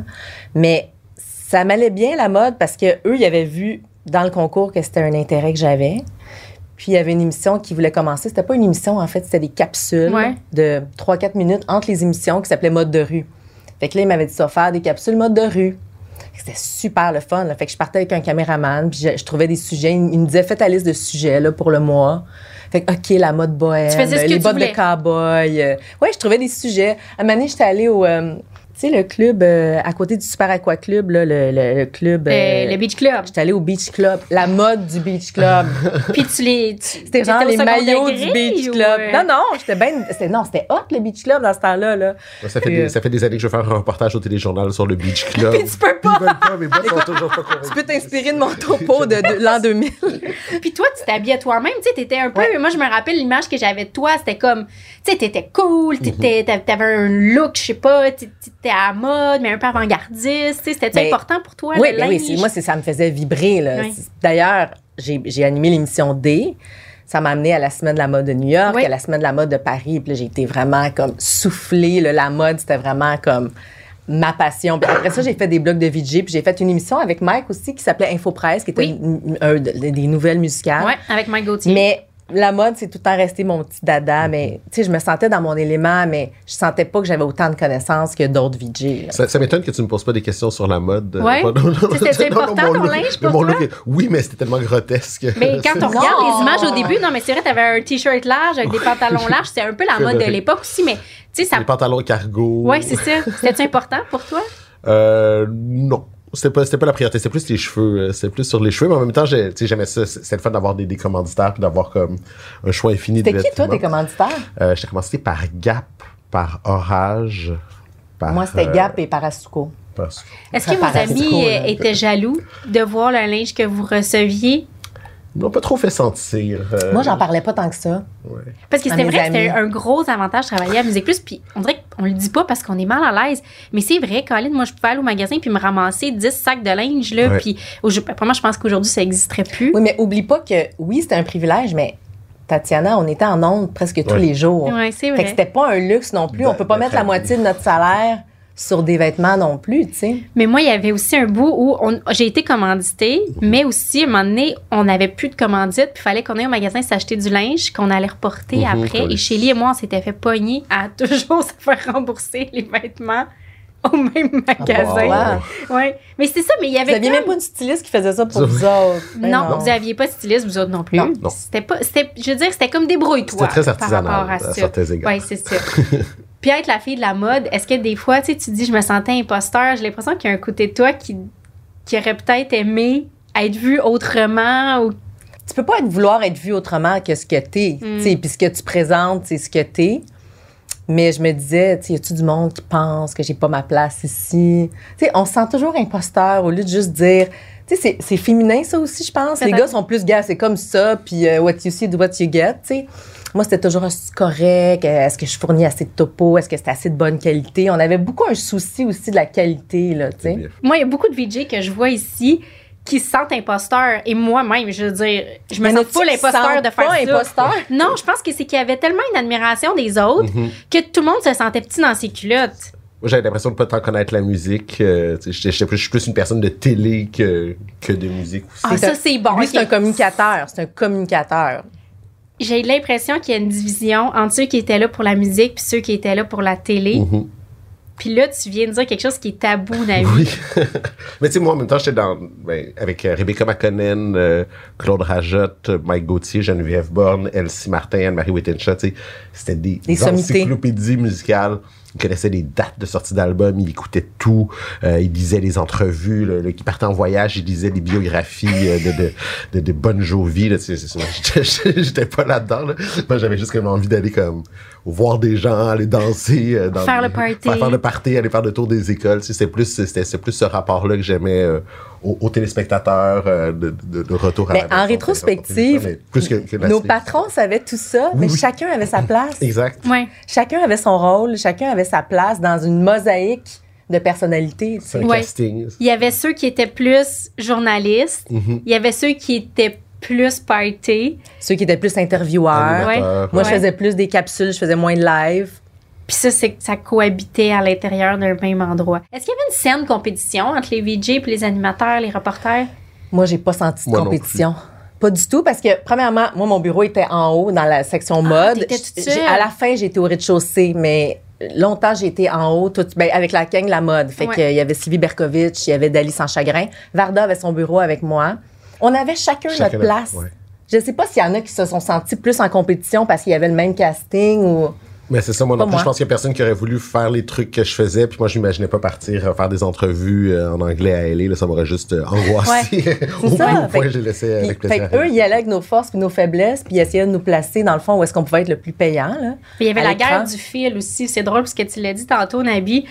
Mais ça m'allait bien, la mode, parce que eux, ils avaient vu dans le concours que c'était un intérêt que j'avais. Puis il y avait une émission qui voulait commencer. C'était pas une émission, en fait, c'était des capsules Ouais. de 3-4 minutes entre les émissions qui s'appelait Mode de rue. Fait que là, il m'avait dit ça, faire des capsules mode de rue. C'était super le fun. là. Fait que je partais avec un caméraman, puis je, je trouvais des sujets. Il, il me disait, fais ta liste de sujets là, pour le mois. Fait que, OK, la mode bohème, Tu faisais ce que les bottes voulais. de cow-boy. euh, ouais, je trouvais des sujets. À un moment donné, j'étais allée au... euh, tu sais, le club euh, à côté du Super Aqua Club, là, le, le- le club... Euh, euh, le Beach Club. J'étais allée au Beach Club. La mode du Beach Club. Puis tu les. C'était genre les maillots du Beach Club. Non, non, j'étais bien... c'était- Non, c'était hot, le Beach Club, dans ce temps-là. Là. Ça fait, des, euh, ça fait des années que je veux faire un reportage au téléjournal sur le Beach Club. Puis tu peux pas. Tu peux t'inspirer de mon topo de, de l'an 2000. Puis toi, tu t'habillais toi-même, tu sais, t'étais un peu. Moi, je me rappelle l'image que j'avais de toi, c'était comme, tu sais, t'étais cool, Mhm. t'avais un look, je sais pas, t'étais à la mode, mais un peu avant-gardiste, c'était Ben, important pour toi, Oui, le ben oui, moi, ça me faisait vibrer. là. Oui. D'ailleurs, j'ai animé l'émission D. Ça m'a amené à la semaine de la mode de New York, Oui. à la semaine de la mode de Paris. Puis j'ai été vraiment comme soufflée. là. La mode, c'était vraiment comme ma passion. Puis après ça, j'ai fait des blogs de VJ. Puis j'ai fait une émission avec Mike aussi qui s'appelait Infopresse, qui était Oui. une- une- un de- des nouvelles musicales. Ouais, avec Mike Gauthier. Mais la mode, c'est tout le temps resté mon petit dada. Mais, tu sais, je me sentais dans mon élément, mais je sentais pas que j'avais autant de connaissances que d'autres VJ. Ça, ça m'étonne que tu me poses pas des questions sur la mode. Ouais. Non, non, non, C'était non, non, important, mon ton linge, mais pour mon toi? look Oui, mais c'était tellement grotesque. Mais quand on Non. regarde les images au début, non, mais c'est vrai, t'avais un t-shirt large avec des pantalons larges, c'est un peu la mode de l'époque aussi, mais, tu sais, ça. Les pantalons cargo. Ouais, c'est ça. C'était important pour toi? Euh, non. C'était pas, c'était pas la priorité, c'était plus les cheveux. euh, C'était plus sur les cheveux, mais en même temps, j'ai- tu sais, j'aimais ça. C'était le fun d'avoir des, des commanditaires puis d'avoir comme un choix infini de C'était qui, toi, tes commanditaires? Euh, J'étais commencé par Gap, par Orage, par... Moi, c'était euh, Gap et Parasuco. par- Est-ce que vos amis euh, étaient jaloux de voir le linge que vous receviez? Ils m'ont pas trop fait sentir. euh, Moi, j'en parlais pas tant que ça. ouais. Parce que c'était vrai que c'était un gros avantage de travailler à Musique Plus. Puis on dirait qu'on le dit pas parce qu'on est mal à l'aise. Mais c'est vrai, Colin, moi, je pouvais aller au magasin puis me ramasser 10 sacs de linge. Là, Ouais. Puis pour moi, je pense qu'aujourd'hui, ça n'existerait plus. Oui, mais oublie pas que, oui, c'était un privilège, mais Tatiana, on était en ondes presque tous les jours. Ouais, c'est Fait que vrai. c'était pas un luxe non plus. On peut pas D'être mettre la moitié de notre salaire sur des vêtements non plus, tu sais. Mais moi, il y avait aussi un bout où j'ai été commanditée, mais aussi, à un moment donné, on n'avait plus de commandite, puis il fallait qu'on aille au magasin s'acheter du linge qu'on allait reporter Mhm, après. oui. Et Shelly et moi, on s'était fait pogner à toujours se faire rembourser les vêtements au même magasin. wow. Ouais. Mais c'est ça, mais il y Vous avait aviez comme- même pas une styliste qui faisait ça pour vous autres. Ben non, vous aviez pas de styliste, vous autres non plus. Non, non. C'était pas, c'était, je veux dire, c'était comme débrouille-toi. C'était très par artisanal, rapport à, à ça. certains égards. Oui, c'est ça. Puis être la fille de la mode, est-ce que des fois, tu sais, tu dis, je me sentais imposteur, j'ai l'impression qu'il y a un côté de toi qui, qui aurait peut-être aimé être vu autrement ou tu peux pas être, vouloir être vu autrement que ce que t'es. Mm. Puis ce que tu présentes, c'est ce que t'es. Mais je me disais, y a-tu du monde qui pense que j'ai pas ma place ici? Tu sais, on se sent toujours imposteur au lieu de juste dire. Tu sais, c'est- c'est féminin, ça aussi, je pense. Les gars sont plus gars, c'est comme ça, puis euh, what you see is what you get, tu sais. Moi, c'était toujours est-ce correct? Euh, Est-ce que je fournis assez de topo? Est-ce que c'était assez de bonne qualité? On avait beaucoup un souci aussi de la qualité, là, tu sais. Moi, il y a beaucoup de VJ que je vois ici qui se sentent imposteurs. Et moi-même, je veux dire, je me Mais sens pas l'imposteur de faire pas ça. imposteur? Non, je pense que c'est qu'il y avait tellement une admiration des autres Mhm. que tout le monde se sentait petit dans ses culottes. Moi, j'avais l'impression de pas tant connaître la musique. euh, je suis plus une personne de télé que, que de musique aussi. Ah, ça, c'est bon. Lui, c'est un communicateur. C'est un communicateur. J'ai l'impression qu'il y a une division entre ceux qui étaient là pour la musique puis ceux qui étaient là pour la télé. Mhm. Puis là, tu viens de dire quelque chose qui est tabou, Navi. Oui. Mais tu sais, moi, en même temps, j'étais dans, ben, avec euh, Rebecca McConnell, euh, Claude Rajotte, Mike Gauthier, Geneviève Borne, Elsie Martin, Anne-Marie Wittenshaw, tu sais, c'était des, encyclopédies musicales. Ils connaissaient les dates de sortie d'albums, ils écoutaient tout, euh, ils lisaient les entrevues, qui partaient en voyage, ils lisaient des biographies euh, de, de, de, de Bon Jovi, J'étais pas là-dedans, là. Moi, j'avais juste comme envie d'aller comme voir des gens, aller danser. euh, dans Faire le party. Faire, faire le party, aller faire le tour des écoles. Tu sais, C'est plus, c'était, c'est plus ce rapport-là que j'aimais euh, aux, aux téléspectateurs euh, de, de, de retour à Mais la en rétrospective, mais plus que, Nos patrons savaient tout ça, mais oui. chacun avait sa place. Exact. Ouais. Chacun avait son rôle, chacun avait sa place dans une mosaïque de tu sais. Ouais. casting. Il y avait ceux qui étaient plus journalistes. Mhm. Il y avait ceux qui étaient plus party. Ceux qui étaient plus intervieweurs. Moi, Ouais. je faisais plus des capsules, je faisais moins de live. Puis ça, c'est que ça cohabitait à l'intérieur d'un même endroit. Est-ce qu'il y avait une saine compétition entre les VJ puis les animateurs, les reporters? Moi, j'ai pas senti de Moi compétition. Pas du tout, parce que, premièrement, moi, mon bureau était en haut, dans la section mode. Ah, toute J'ai- seule. À la fin, j'étais au rez-de-chaussée, mais longtemps, j'ai été en haut, tout, ben, avec la gang La Mode. Fait Ouais. qu'il y avait Sylvie Berkovitch, il y avait Dali Sans Chagrin. Varda avait son bureau avec moi. On avait chacun, Chacun notre place. ouais. Je sais pas s'il y en a qui se sont sentis plus en compétition parce qu'il y avait le même casting ou... Mais c'est ça, moi non Pas plus. moi. Je pense qu'il y a personne qui aurait voulu faire les trucs que je faisais. Puis moi, je m'imaginais pas partir euh, faire des entrevues euh, en anglais à LA. Là, ça m'aurait juste euh, angoissé. Au ça. point que- j'ai laissé Puis, avec plaisir. fait qu'eux, ils allaient avec nos forces puis nos faiblesses, puis ils essayaient de nous placer dans le fond où est-ce qu'on pouvait être le plus payant. Là. Puis il y avait la guerre du fil aussi. C'est drôle parce que tu l'as dit tantôt, Nabi.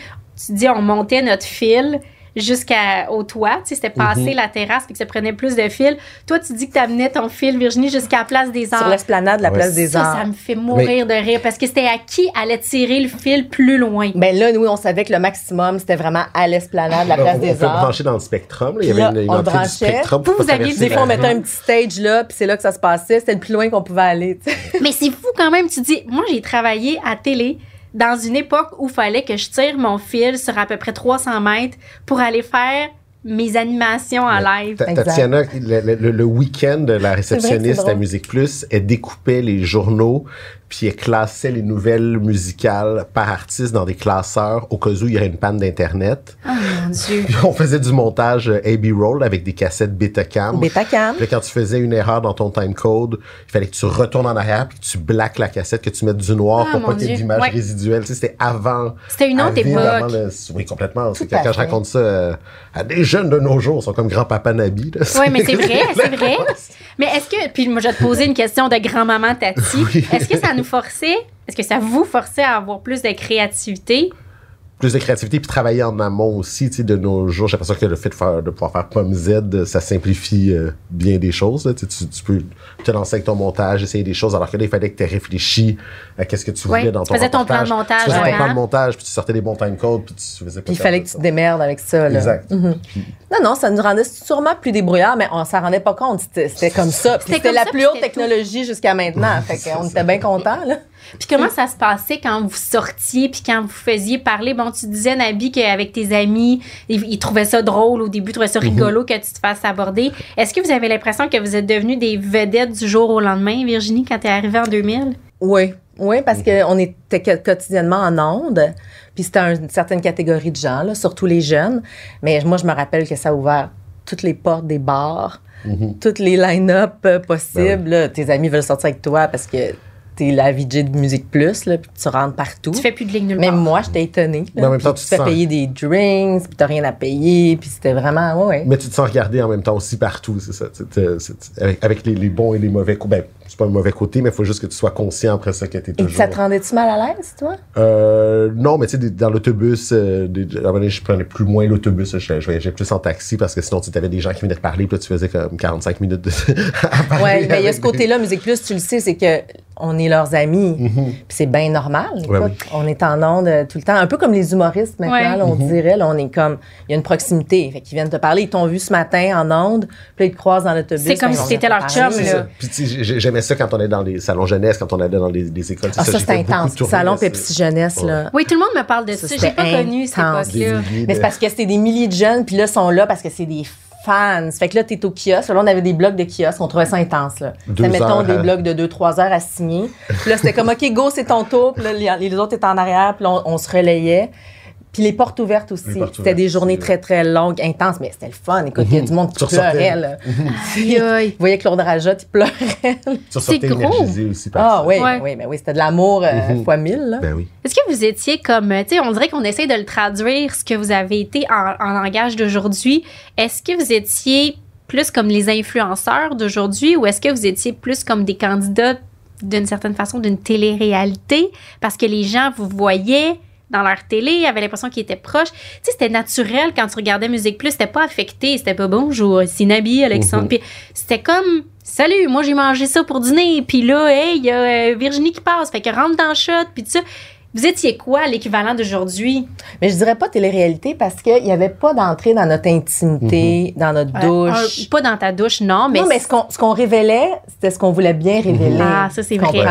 Tu dis on montait notre fil jusqu'au toit. Tu sais, c'était passer la terrasse puis que ça prenait plus de fil. Toi, tu dis que tu amenais ton fil, Virginie, jusqu'à la place des Sur arts. l'esplanade de la Ouais. place des Ça, Arts. ça me fait mourir de rire parce que c'était à qui allait tirer le fil plus loin? Ben là, nous, on savait que le maximum, c'était vraiment à l'esplanade de la place on, on des Arts. brancher dans le Spectrum. là. Il y avait là, une, une on le entrée du branchait. Spectrum. Vous, pour vous pas aviez Des fois, on mettait un petit stage là, puis c'est là que ça se passait. C'était le plus loin qu'on pouvait aller. Mais c'est fou quand même. Tu dis, moi, j'ai travaillé à télé dans une époque où il fallait que je tire mon fil sur à peu près 300 mètres pour aller faire mes animations en live. Tatiana, le, le- le week-end, la réceptionniste à Musique Plus, elle découpait les journaux, puis elle classait les nouvelles musicales par artiste dans des classeurs au cas où il y aurait une panne d'Internet. Oh mon Dieu. Puis on faisait du montage euh, AB Roll avec des cassettes Betacam. Betacam. Puis quand tu faisais une erreur dans ton timecode, il fallait que tu retournes en arrière puis que tu blaques la cassette, que tu mettes du noir Ah, pour pas qu'il y ait d'image Ouais. résiduelle. Tu sais, c'était avant. C'était une autre époque. avant le- oui, complètement. C'est quand je raconte ça euh, à des jeunes de nos jours, ils sont comme grand-papa Nabi. Oui, mais c'est vrai, c'est vrai. Mais est-ce que, puis moi, je vais te poser une question de grand-maman Tati. Oui. Est-ce que ça nous est-ce que ça vous forçait à avoir plus de créativité? Plus de créativité puis travailler en amont aussi, tu sais, de nos jours. J'ai l'impression que le fait de faire, de pouvoir faire pomme Z, ça simplifie euh, bien des choses. là. Tu, tu, tu peux te lancer avec ton montage, essayer des choses, alors que là, il fallait que tu aies réfléchi à qu'est-ce que tu voulais dans tu ton faisais ton plan de montage, Tu faisais ouais, ton plan de montage, puis tu sortais des bons timecodes, puis tu faisais pas Puis il fallait que tu te démerdes avec ça. Là. Exact. Mhm. Non, non, ça nous rendait sûrement plus débrouillards, mais on s'en rendait pas compte. C'était comme ça. C'était la plus haute technologie jusqu'à maintenant. fait qu'on était bien contents. Là. Puis comment ça se passait quand vous sortiez puis quand vous faisiez parler? Bon, tu disais, Nabi, qu'avec tes amis, ils, ils trouvaient ça drôle au début, ils trouvaient ça rigolo que tu te fasses aborder. Est-ce que vous avez l'impression que vous êtes devenus des vedettes du jour au lendemain, Virginie, quand t'es arrivée en 2000? Oui, oui, parce qu'on était quotidiennement en onde. Puis c'était un- une certaine catégorie de gens, là, surtout les jeunes. Mais moi, je me rappelle que ça a ouvert toutes les portes des bars, toutes les line-up euh, possibles. là. Tes amis veulent sortir avec toi parce que t'es la VJ de Musique Plus, là, puis tu rentres partout. Tu fais plus de ligne nulle Même part. moi, j'étais étonnée. là. Mais en même temps, Puis tu te fais sens- payer des drinks, puis t'as rien à payer, puis c'était vraiment, ouais, ouais. Mais tu te sens regarder en même temps aussi partout, c'est ça. C'est- c'est- c'est- avec avec les, les bons et les mauvais côtés. Ben, c'est pas un mauvais côté, mais il faut juste que tu sois conscient après ça que t'es Et toujours. ça te rendait-tu mal à l'aise, toi? Euh, non, mais tu sais, dans l'autobus, euh, des- à un moment donné, je prenais plus moins l'autobus, je, je voyageais plus en taxi parce que sinon, tu avais des gens qui venaient te parler, puis là, tu faisais comme 45 minutes de. à parler Ouais, mais il y a ce côté-là, Musique Plus, tu le sais, c'est que on est leurs amis. Puis c'est bien normal. Mhm. Ouais, écoute. On est en onde euh, tout le temps. Un peu comme les humoristes maintenant, Ouais. là, on Mhm. dirait. Là, on est comme. Il y a une proximité. Fait qu'ils viennent te parler. Ils t'ont vu ce matin en onde. Puis là, ils te croisent dans l'autobus. C'est comme si t'étais te leur chum, là. Puis tu j'aimais ça quand on allait dans les salons jeunesse, quand on allait dans les, les écoles. Ah, ça, fait beaucoup intense. Salon c'est- Pepsi Jeunesse, là. Oui, tout le monde me parle de Ça, ça. J'ai pas connu cette époque-là. Mais c'est parce que c'était des milliers de jeunes, puis là, ils sont là parce que c'est des fans. Fait que là, t'es au kiosque. Là, on avait des blocs de kiosque. On trouvait ça intense, là. Deux C'était, mettons, heures des blocs de 2-3 heures à signer. Puis là, c'était comme, OK, go, c'est ton tour. Puis là, les, les autres étaient en arrière. Puis là, on, on se relayait. Puis les portes ouvertes aussi. C'était des journées très, très longues, intenses. Mais c'était le fun. Écoute, il y a du monde qui pleurait, là. Aïe, aïe. Vous voyez Claude Rajotte, il pleurait. Tu ressortais énergisé aussi par Ah ça. oui, Ouais. oui, mais oui, c'était de l'amour euh, fois mille, là. Ben oui. Est-ce que vous étiez comme, tu sais, on dirait qu'on essaie de le traduire, ce que vous avez été en, en langage d'aujourd'hui. Est-ce que vous étiez plus comme les influenceurs d'aujourd'hui ou est-ce que vous étiez plus comme des candidats d'une certaine façon d'une télé-réalité? Parce que les gens vous voyaient dans leur télé, avaient l'impression qu'ils étaient proches. Tu sais, c'était naturel quand tu regardais Musique Plus, c'était pas affecté, c'était pas bonjour, c'est Nabi, Alexandre. Mhm. Puis c'était comme salut, moi j'ai mangé ça pour dîner, puis là, hey, il y a euh, Virginie qui passe, fait que rentre dans le shot, puis tout ça. Vous étiez quoi l'équivalent d'aujourd'hui? Mais je dirais pas télé-réalité parce qu'il n'y avait pas d'entrée dans notre intimité, dans notre Euh, douche. un- pas dans ta douche, non, mais. non, mais ce qu'on, ce qu'on révélait, c'était ce qu'on voulait bien révéler. Ah, ça, c'est Tu vrai.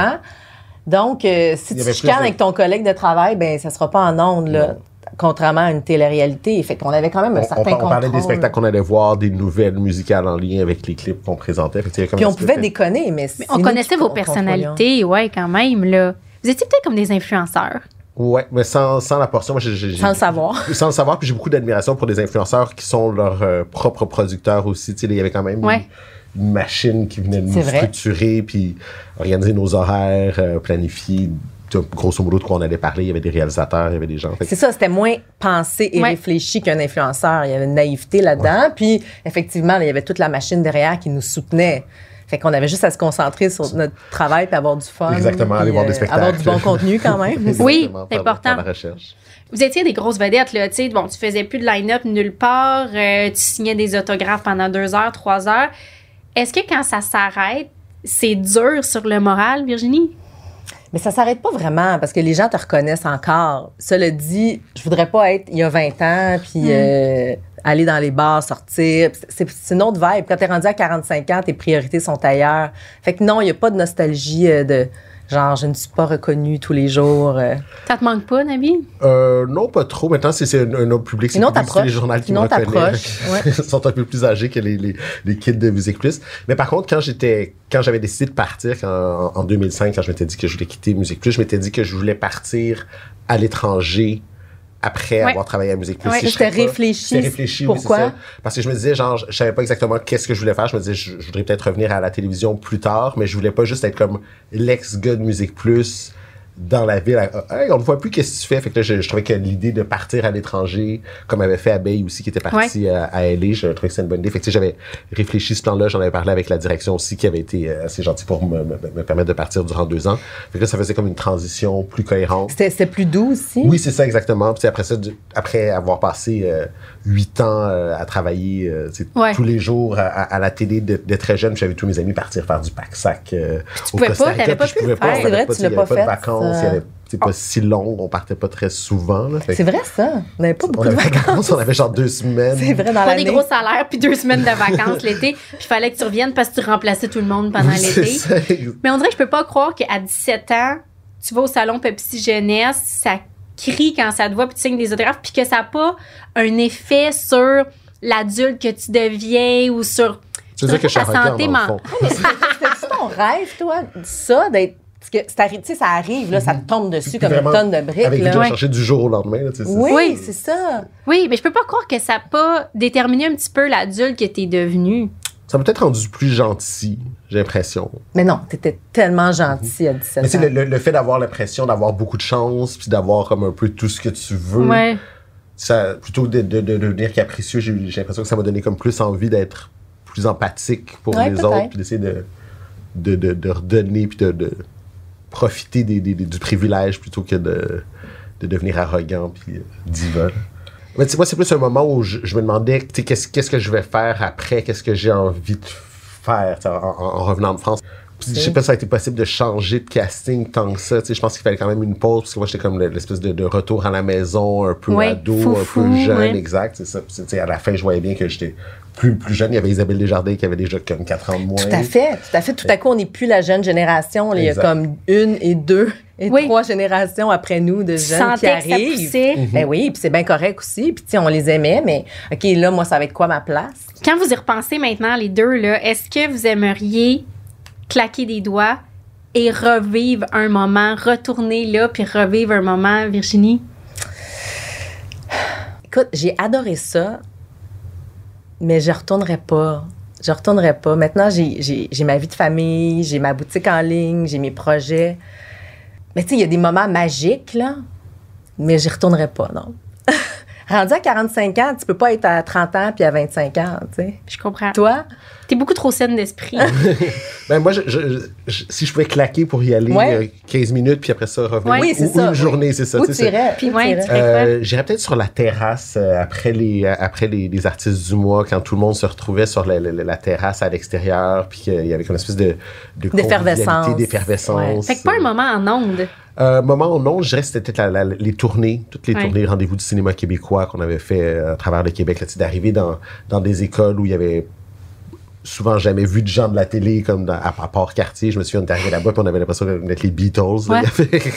Donc, euh, si tu chicanes de- avec ton collègue de travail, ben ça sera pas en ondes, là. Contrairement à une télé-réalité. Fait qu'on avait quand même un On, on, certain par- on parlait des spectacles qu'on allait voir, des nouvelles musicales en lien avec les clips qu'on présentait. Fait Puis on pouvait déconner, mais, mais c'est on connaissait vos personnalités, ouais, quand même, là. Vous étiez peut-être comme des influenceurs. Ouais, mais sans, sans la portion, moi, j'ai, j'ai- Sans le savoir. Sans le savoir, puis j'ai beaucoup d'admiration pour des influenceurs qui sont leurs euh, propres producteurs aussi. Tu sais, il y avait quand même Ouais. une, une machine qui venait de nous vrai. structurer, puis organiser nos horaires, euh, planifier, grosso modo, de quoi on allait parler. Il y avait des réalisateurs, il y avait des gens. C'est ça, c'était moins pensé et Ouais. réfléchi qu'un influenceur. Il y avait une naïveté là-dedans. Puis, effectivement, là, il y avait toute la machine derrière qui nous soutenait. Fait qu'on avait juste à se concentrer sur notre travail puis avoir du fun. Exactement, aller voir des euh, spectacles. Avoir du bon contenu quand même. Oui, c'est important. faire la recherche. Vous étiez des grosses vedettes, là. Tu sais, bon, tu faisais plus de line-up nulle part, euh, tu signais des autographes pendant deux heures, trois heures. Est-ce que quand ça s'arrête, c'est dur sur le moral, Virginie? Mais ça s'arrête pas vraiment parce que les gens te reconnaissent encore. Cela dit, je voudrais pas être il y a 20 ans puis euh, aller dans les bars, sortir. C'est une autre vibe. Quand t'es rendu à 45 ans, tes priorités sont ailleurs. Fait que non, il y a pas de nostalgie euh, de genre je ne suis pas reconnue tous les jours. euh. Ça te manque pas, Nabi? Euh, non, pas trop. Maintenant, c'est c'est un, un autre public. C'est les journaux qui Une me autre reconnaissent. approche, ouais. Ils sont un peu plus âgés que les, les, les kids de Musique Plus. Mais par contre, quand j'étais, quand j'avais décidé de partir quand- en, en 2005, quand je m'étais dit que je voulais quitter Musique Plus, je m'étais dit que je voulais partir à l'étranger après Ouais. avoir travaillé à Musique Plus. Ouais. Si je réfléchi. Réfléchi, Pourquoi? Parce que je me disais, genre, je je savais pas exactement qu'est-ce que je voulais faire. Je me disais, je, je voudrais peut-être revenir à la télévision plus tard, mais je voulais pas juste être comme l'ex-gars de Musique Plus dans la ville. Hey, on ne voit plus qu'est-ce que tu fais. Fait que là, je, je trouvais que l'idée de partir à l'étranger, comme avait fait Abeille aussi, qui était parti à, à LA, je trouvais que c'était une bonne idée. Fait que j'avais réfléchi ce plan-là. J'en avais parlé avec la direction aussi, qui avait été euh, assez gentil pour me, me- me permettre de partir durant deux ans. Fait que là, ça faisait comme une transition plus cohérente. C'était plus doux aussi? Oui, c'est ça exactement. Puis après ça, après avoir passé euh, huit ans euh, à travailler euh, Ouais. tous les jours à, la télé de, de très jeune, j'avais tous mes amis partir faire du pack-sac euh, au pouvais Costa pas, Rica, pas puis je pouvais faire. on C'est vrai, pas, tu l'as pas pas fait, vacances, ça. il y avait c'est pas si long, on partait pas très souvent. C'est vrai ça. On n'avait pas on beaucoup de avait vacances. on avait genre deux semaines. C'est vrai dans Pas des l'année. gros salaires, puis deux semaines de vacances l'été. Puis il fallait que tu reviennes parce que tu remplaçais tout le monde pendant Oui, c'est l'été. ça. Mais on dirait que je peux pas croire qu'à 17 ans, tu vas au salon Pepsi Jeunesse, ça crie quand ça te voit, puis tu signes des autographes, puis que ça n'a pas un effet sur l'adulte que tu deviens ou sur Tu veux dire que je suis santé. C'était ton rêve, toi, ça, d'être. Parce que c'est ça arrive, là, ça te tombe dessus comme Vraiment, une tonne de briques. Avec là. Ouais. chercher du jour au lendemain. Là, tu sais, c'est- Oui, c'est ça. Oui, mais je peux pas croire que ça n'a pas déterminé un petit peu l'adulte que tu es devenu. Ça m'a peut-être rendu plus gentil, j'ai l'impression. Mais non, t'étais tellement gentil à 17 Mais tu ans. sais, le, le- le fait d'avoir l'impression d'avoir beaucoup de chance, puis d'avoir comme un peu tout ce que tu veux, Ouais. ça, plutôt que de, de- de devenir capricieux, j'ai j'ai l'impression que ça m'a donné comme plus envie d'être plus empathique pour Ouais, les peut-être. autres, puis d'essayer de, de, de, de redonner, puis de, de profiter des, des- des- du privilège plutôt que de, de devenir arrogant, puis là. Mais tu sais, moi, c'est plus un moment où je, je me demandais, qu'est-ce qu'est-ce que je vais faire après, qu'est-ce que j'ai envie de faire en, en- en revenant de France? Puis, je sais pas si ça a été possible de changer de casting tant que ça. Tu sais, je pense qu'il fallait quand même une pause, parce que moi, j'étais comme le- l'espèce de, de retour à la maison, un peu Ouais, ado, un peu jeune, ouais. exact. C'est ça. Puis, tu sais, à la fin, je voyais bien que j'étais plus, plus jeune. Il y avait Isabelle Desjardins qui avait déjà comme 4 ans de moins. Tout à fait, tout à fait. Tout à coup, on n'est plus la jeune génération. là. Il y a comme une et deux et Oui. trois générations après nous de Tu jeunes qui que ça arrivent. poussait. Ben oui, puis c'est bien correct aussi. Puis tu sais, on les aimait, mais OK, là, moi, ça va être quoi ma place? Quand vous y repensez maintenant, les deux, là, est-ce que vous aimeriez claquer des doigts et revivre un moment, retourner là, puis revivre un moment, Virginie? Écoute, j'ai adoré ça, mais je retournerai pas. Je retournerai pas. Maintenant, j'ai- ma vie de famille, j'ai ma boutique en ligne, j'ai mes projets. Mais tu sais, il y a des moments magiques, là, mais j'y retournerai pas, non. Rendu à 45 ans, tu peux pas être à 30 ans puis à 25 ans, tu sais. Je comprends. Toi? T'es beaucoup trop saine d'esprit. Ben, moi, je- je- je- si je pouvais claquer pour y aller Ouais. euh, 15 minutes, puis après ça, revenir. Ouais. Oui, c'est ou, ou ça. une journée, c'est ça. Où tu tu sais, c'est- irais? Puis Euh, J'irais peut-être sur la terrasse euh, après les euh, après les, les artistes du mois quand tout le monde se retrouvait sur la, la- la terrasse à l'extérieur puis qu'il y avait comme une espèce de, de D'effervescence. convivialité, d'effervescence. fait que pas un moment en onde. Euh, moment ou non, je dirais que c'était peut-être la- la- les tournées, toutes les Ouais. tournées rendez-vous du cinéma québécois qu'on avait fait euh, à travers le Québec, d'arriver dans, dans des écoles où il y avait souvent jamais vu de gens de la télé comme dans, à, à part quartier. Je me souviens, on arrivé là-bas puis on avait l'impression d'être les Beatles. là.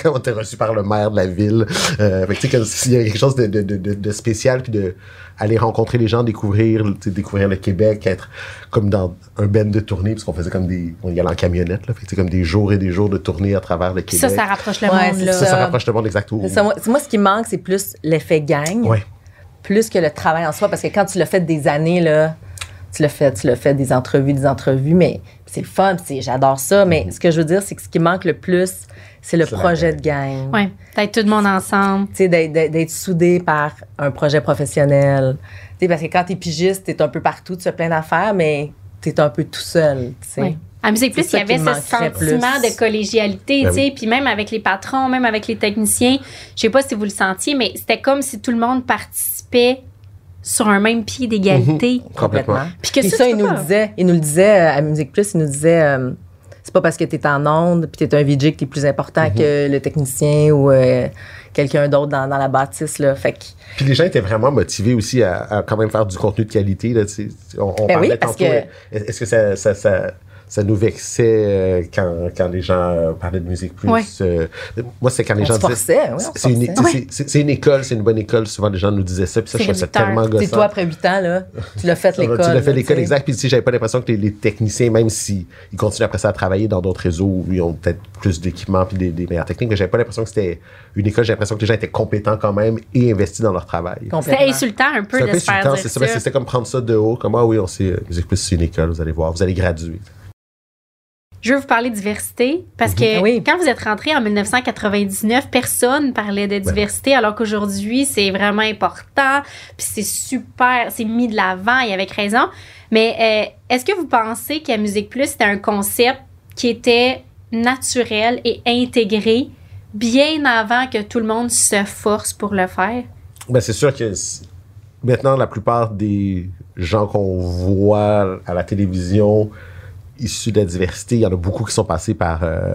on était reçus par le maire de la ville. Euh, fait que, tu sais, s'il y avait quelque chose de, de, de, de- de spécial puis de aller rencontrer les gens, découvrir, découvrir le Québec, être comme dans un band de tournée parce qu'on faisait comme des, on y allait en camionnette là, fait que, tu sais, comme des jours et des jours de tournée à travers le Québec. ça, ça rapproche le Ouais, monde, là. Ça, ça Ça- rapproche le monde exactement. Ça, moi, moi, ce qui me manque, c'est plus l'effet gang, Ouais. plus que le travail en soi. Parce que quand tu l'as fait des années, là, tu l'as fait, tu l'as fait des entrevues, des entrevues, mais c'est le fun, j'adore ça. Mais ce que je veux dire, c'est que ce qui manque le plus, c'est le projet de gang. Ouais, d'être tout le monde ensemble. Tu sais, d'être- soudé par un projet professionnel. Tu sais, parce que quand t'es pigiste, t'es un peu partout, tu fais plein d'affaires, mais t'es un peu tout seul, tu sais. Ouais. À Musique Plus, il y avait ce sentiment plus. de collégialité, Ben tu sais, oui. puis même avec les patrons, même avec les techniciens, je sais pas si vous le sentiez, mais c'était comme si tout le monde participait sur un même pied d'égalité. Complètement. Puis que Puis ça, il nous le disait. Il nous le disait euh, à Musique Plus, il nous disait euh, c'est pas parce que tu es en onde puis tu es un VJ que tu es plus important Mhm. que le technicien ou euh, quelqu'un d'autre dans, dans la bâtisse. Là. Fait que, Puis les gens étaient vraiment motivés aussi à, à quand même faire du contenu de qualité. Là, on on Ben oui, parlait parce tantôt, que- Est-ce que ça, ça, ça, ça nous vexait euh, quand, quand les gens euh, parlaient de musique plus? Ouais. euh, moi, c'est quand les On gens se forçait, oui, c'est une, tu c'est- c'est école, c'est une bonne école. Souvent, les gens nous disaient ça. Puis ça, C'est je trouvais ça tellement tu gossant. toi, après 8 ans, là, tu l'as fait Tu l'école. l'as fait l'école, tu exact. Puis tu sais, j'avais pas l'impression que les, les techniciens, même s'ils ils continuent après ça à travailler dans d'autres réseaux où ils ont peut-être plus d'équipements puis des, des meilleures techniques, mais j'avais pas l'impression que c'était une école. J'ai l'impression que les gens étaient compétents quand même et investis dans leur travail. C'était insultant un peu C'est de se faire c'est C'était comme prendre ça de haut. Comme, ah oui, on sait, Musique Plus, c'est une école, vous allez voir, vous allez graduer. Je veux vous parler de diversité parce que Mhm. Oui. quand vous êtes rentré en 1999, personne parlait de diversité alors qu'aujourd'hui, c'est vraiment important. Puis c'est super, c'est mis de l'avant et avec raison. Mais euh, est-ce que vous pensez qu'à Musique Plus, c'était un concept qui était naturel et intégré bien avant que tout le monde se force pour le faire? Ben, c'est sûr que maintenant, la plupart des gens qu'on voit à la télévision issus de la diversité, il y en a beaucoup qui sont passés par, euh,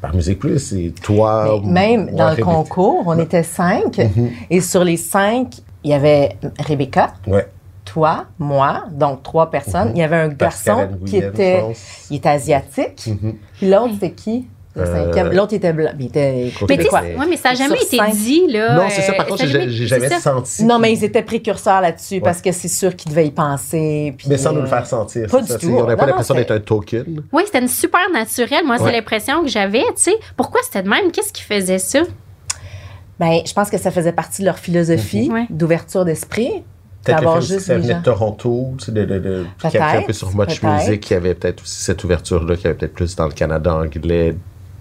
par Musique Plus. Et toi, Mais même dans le concours, on était cinq. Mhm. Et sur les cinq, il y avait Rebecca, Ouais. toi, moi, donc trois personnes. Mhm. Il y avait un garçon qui était, il asiatique. Mhm. Puis l'autre, c'était qui? Le Euh, cinquième. L'autre, il était blanc. Il était Mais tu sais, québécois. Mais- ouais, mais ça n'a jamais été cinq. dit, là. Non, c'est ça. Par euh, contre, ça a j'ai jamais senti. Non, mais ils étaient précurseurs là-dessus Ouais. parce que c'est sûr qu'ils devaient y penser. puis, Mais sans nous le euh, faire sentir. pas du ça, tout. tu sais, On n'a Non, pas l'impression d'être un token. Oui, c'était une super naturelle. Moi, c'est l'impression que j'avais, tu sais. Pourquoi c'était de même? Qu'est-ce qui faisait ça? Ben, je pense que ça faisait partie de leur philosophie Mhm. D'ouverture d'esprit. Peut-être juste ça venait de Toronto, tu sais, de, de, de, qui a fait un peu sur Much Music, qui avait peut-être aussi cette ouverture-là, qui avait peut-être plus dans le Canada anglais,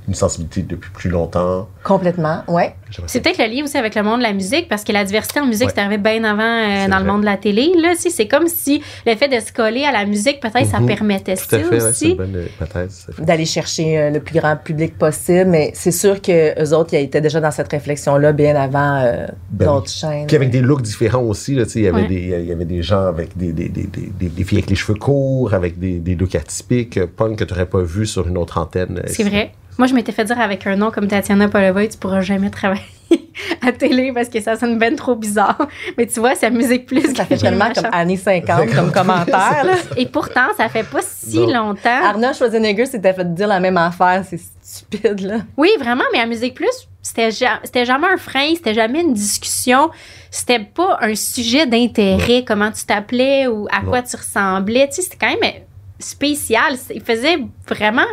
une sensibilité depuis plus longtemps. Complètement, ouais. J'aimerais C'est peut-être le lien aussi avec le monde de la musique, parce que la diversité en musique, Ouais. c'est arrivé bien avant euh, dans le monde de la télé. Là, sais, c'est comme si le fait de se coller à la musique, peut-être, ça Mhm. permettait Tout à ça fait, ouais, aussi. bonne euh, D'aller chercher euh, le plus grand public possible, mais c'est sûr que eux autres, ils étaient déjà dans cette réflexion-là bien avant euh, Ben d'autres chaînes. Puis avec des looks différents aussi, là, tu sais, il y avait Ouais. des, il y avait des gens avec des, des, des, des, des- des filles avec les cheveux courts, avec des, des looks atypiques, punk que tu n'aurais pas vu sur une autre antenne. C'est vrai. Moi, je m'étais fait dire avec un nom comme Tatiana Polovoy, tu pourras jamais travailler à télé parce que ça sonne ben trop bizarre. Mais tu vois, c'est musique plus. Ça fait tellement comme années 50 comme commentaire. là. Et pourtant, ça fait pas si Non. longtemps. Arnold Schwarzenegger s'était fait dire la même affaire. C'est stupide, là. Oui, vraiment, mais à Musique Plus, c'était c'était jamais un frein, c'était jamais une discussion, c'était pas un sujet d'intérêt, comment tu t'appelais ou à Non. quoi tu ressemblais. Tu sais, c'était quand même spécial. Il faisait vraiment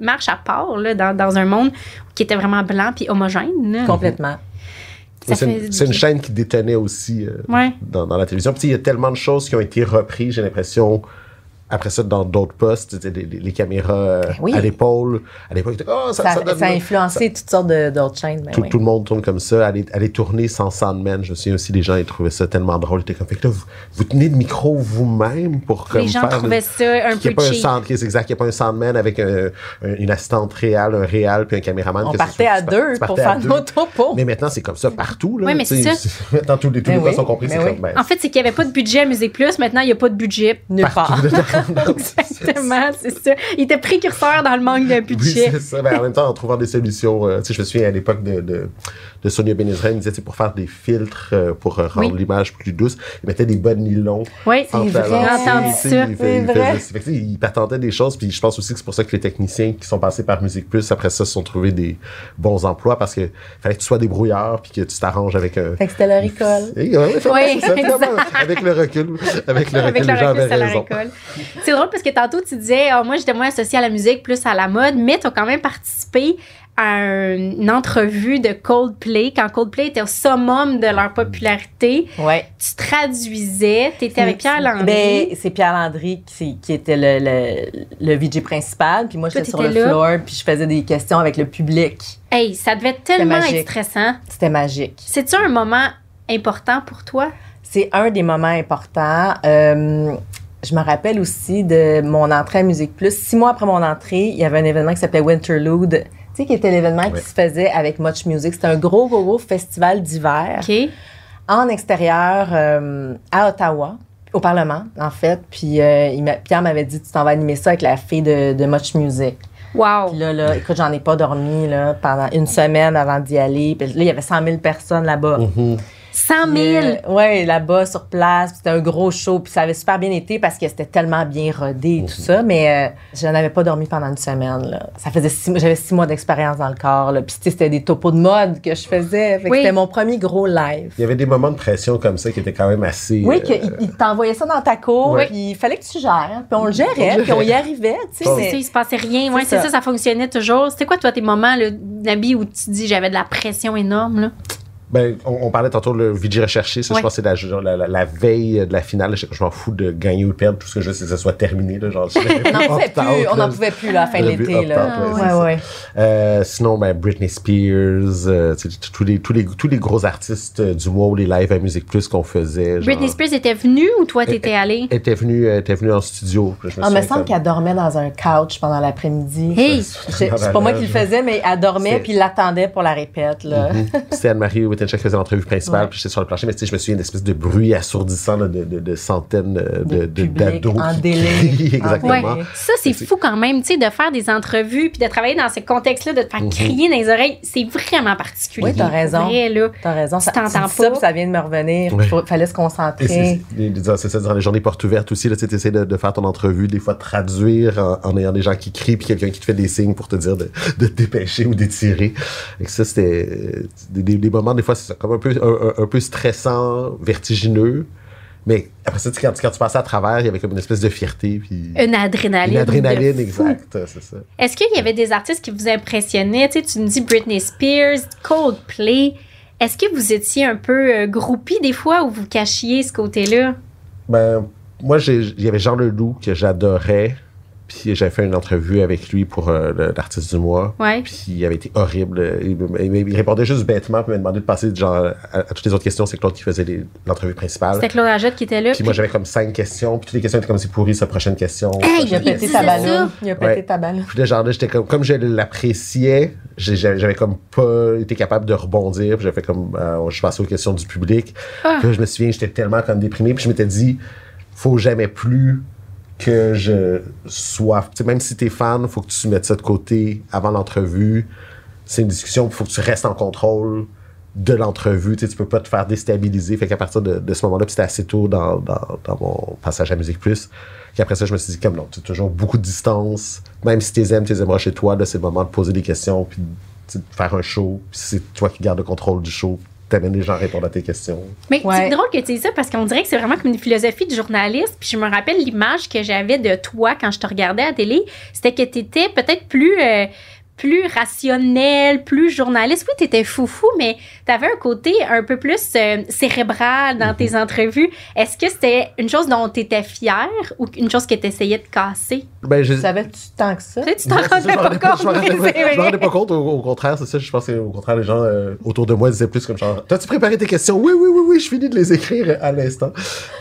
marche à part là, dans, dans un monde qui était vraiment blanc puis homogène. là. Complètement. C'est une, chaîne qui détenait aussi euh, Ouais. dans, dans la télévision. Puis il y a tellement de choses qui ont été reprises, j'ai l'impression, après ça, dans d'autres postes, tu sais, les, les- les caméras euh, Ben oui. à l'épaule. À l'époque, oh, ça, Ça, ça donne- ça a influencé toutes sortes de- d'autres chaînes. ben tout, oui. tout le monde tourne comme ça. Aller, aller tourner sans Sandman, je me souviens aussi, les gens ils trouvaient ça tellement drôle. Ils étaient comme, fait que là, vous, vous tenez le micro vous-même pour comme Les gens faire trouvaient ça un peu a pas un cheap. c'est exact, qu'il n'y a pas un soundman avec un- un- une assistante réelle, un réal, puis un caméraman. On que partait à deux pour faire deux. nos topos. Mais maintenant, c'est comme ça partout. Là, Ouais, mais c'est Maintenant, tous les, tous les postes oui, sont compris. c'est oui. comme, ben, En fait, c'est qu'il n'y avait pas de budget à Musique Plus. Maintenant, il n'y a pas de budget. Nulle part. Exactement, c'est ça. Il était précurseur dans le manque de Oui, budget. c'est ça. Ben, en même temps, en trouvant des solutions. euh, tu sais, je me souviens à l'époque de, de, de Sonia Benezrain, il disait, sais, pour faire des filtres, euh, pour euh, rendre Oui. l'image plus douce, il mettait des bas de nylon. Oui, C'est vrai. il C'est patentait des choses, puis je pense aussi que c'est pour ça que les techniciens qui sont passés par Musique Plus, après ça, se sont trouvés des bons emplois, parce que fallait que tu sois débrouillard, puis que tu t'arranges avec un... Fait que c'était leur école. Ouais, ouais, Oui, c'est ça, avec le recul, avec le recul, Avec le les gens recul, avaient ça la raison. C'est drôle parce que tantôt, tu disais, Ah, moi, j'étais moins associée à la musique, plus à la mode, mais tu as quand même participé à un- une entrevue de Coldplay, quand Coldplay était au summum de leur popularité. Ouais. Tu traduisais, tu étais avec Pierre Landry. Ben, c'est Pierre Landry qui, qui était le, le, le VJ principal. Puis moi, j'étais sur le là. floor, puis je faisais des questions avec le public. hey, ça devait tellement être stressant. C'était magique. C'est-tu un moment important pour toi? C'est un des moments importants. Euh, je me rappelle aussi de mon entrée à Musique Plus. Six mois après mon entrée, il y avait un événement qui s'appelait Winterlude. Qui était l'événement Ouais. qui se faisait avec Much Music. C'était un gros, gros, gros festival d'hiver en extérieur euh, à Ottawa, au Parlement, en fait. Puis euh, il Pierre m'avait dit Tu t'en vas animer ça avec la fille de, de Much Music. Wow. Puis là, là, écoute, j'en ai pas dormi là, pendant une semaine avant d'y aller. Puis là, il y avait 100 000 personnes là-bas. Mhm. 100 000. Euh, ouais, là-bas, sur place. Puis C'était un gros show. Puis ça avait super bien été parce que c'était tellement bien rodé et tout ça. Mais euh, je n'avais pas dormi pendant une semaine. Là. Ça faisait six mois, j'avais six mois d'expérience dans le corps. Là. Puis tu sais, c'était des topos de mode que je faisais. Fait que Oui. C'était mon premier gros live. Il y avait des moments de pression comme ça qui étaient quand même assez... Oui, euh, qu'il il t'envoyait ça dans ta cour, Ouais. puis il fallait que tu gères. Puis on le gérait, On le puis on y arrivait, tu sais. Mais- il se passait rien. Ouais, C'est c'est ça. ça. ça, fonctionnait toujours. C'était quoi, toi, tes moments, là, Nabi, où tu dis j'avais de la pression énorme, là? Ben, on, on parlait tantôt le VJ recherché, ça, Ouais. je pense que c'est la, genre, la, la- la veille de la finale. Je, je m'en fous de gagner ou de perdre, tout ce que je veux, c'est que ça soit terminé. Là, genre, On n'en pouvait plus, on n'en pouvait plus là, à la fin de l'été. Ouais, Ouais. Euh, sinon, ben, Britney Spears, euh, tous les, tous, les, tous les gros artistes du ou les lives à Musique Plus qu'on faisait. genre, Britney Spears était venue ou toi, t'étais allé? était venue, était venue en studio. Je me Ah, me semble qu'elle dormait dans un couch pendant l'après-midi. Hey! C'est pas moi qui le faisais, mais elle dormait puis il l'attendait pour la répète. Là. Mhm. C'était Anne-Marie Wittenchak qui faisait l'entrevue principale, Ouais. puis j'étais sur le plancher, mais tu sais, je me souviens d'une espèce de bruit assourdissant là, de, de, de centaines euh, de, De de, public d'ados en qui délai. crient, exactement. Ouais. Ça, c'est fou quand même, tu sais, de faire des entrevues puis de travailler dans ce contexte-là, de te faire crier dans les oreilles. C'est vraiment particulier. Oui, t'as raison. Vrai, là. T'as raison. Ça, Tu t'entends dis ça, pas. puis ça vient de me revenir. Ouais. Il fallait se concentrer. c'est, c'est- les- c'est ça, durant les journées portes ouvertes aussi, là, tu essaies de, de faire ton entrevue, des fois traduire en, en ayant des gens qui crient, puis quelqu'un qui te fait des signes pour te dire de, de te dépêcher ou d'étirer. Et que ça, c'était euh, des, des- des moments, des fois, c'est ça, comme un peu, un, peu stressant, vertigineux. Mais après ça, quand, quand tu passais à travers, il y avait comme une espèce de fierté, puis Une adrénaline. une adrénaline, exact, c'est ça. Est-ce qu'il y avait des artistes qui vous impressionnaient? Tu sais, tu me dis Britney Spears, Coldplay. Est-ce que vous étiez un peu euh, groupie des fois ou vous cachiez ce côté-là? Ben, moi, il y avait Jean Leloup que j'adorais. Puis j'avais fait une entrevue avec lui pour euh, l'artiste du mois. Ouais. Puis il avait été horrible. Il, répondait juste bêtement, puis il m'a demandé de passer genre, à, à toutes les autres questions. C'est Claude qui faisait l'entrevue principale. C'était Claude Ajette qui était là. Puis moi, j'avais comme cinq questions. Puis toutes les questions étaient comme c'est pourri, sa prochaine question. Hey, Il a pété ta ça. ballon. Il a pété Ouais. ta ballon. Puis là, genre, là, j'étais comme, comme je l'appréciais, j'avais j'avais comme pas été capable de rebondir. Puis j'ai fait comme, euh, je passais aux questions du public. Ah. Puis là, je me souviens, j'étais tellement comme déprimé. Puis je m'étais dit, faut jamais plus que je sois. Tu même si t'es fan, faut que tu mettes ça de côté avant l'entrevue. C'est une discussion, il faut que tu restes en contrôle de l'entrevue. Tu tu peux pas te faire déstabiliser. Fait qu'à partir de, ce moment-là, c'était assez tôt dans, mon passage à Musique Plus, qu'après ça, je me suis dit, comme non, tu as toujours beaucoup de distance. Même si tu les aimes, tu les aimeras chez toi, c'est le moment de poser des questions, puis tu de faire un show. C'est toi qui gardes le contrôle du show. T'amènes les gens à répondre à tes questions. Mais Ouais. c'est drôle que tu dises ça parce qu'on dirait que c'est vraiment comme une philosophie de journaliste. Puis je me rappelle l'image que j'avais de toi quand je te regardais à la télé. C'était que tu étais peut-être plus, euh, plus rationnel, plus journaliste. Oui, tu étais foufou, mais tu avais un côté un peu plus euh, cérébral dans tes entrevues. Est-ce que c'était une chose dont tu étais fier ou une chose que tu essayais de casser? Ben, je, Savais-tu tant que ça? Tu sais, tu t'en Ouais, c'est ça, rendais pas compte. Je m'en rendais pas- compte. Au, au contraire, c'est ça. Je pense qu'au contraire, les gens euh, autour de moi disaient plus comme genre T'as-tu préparé tes questions? Oui, oui, oui, oui, je finis de les écrire à l'instant.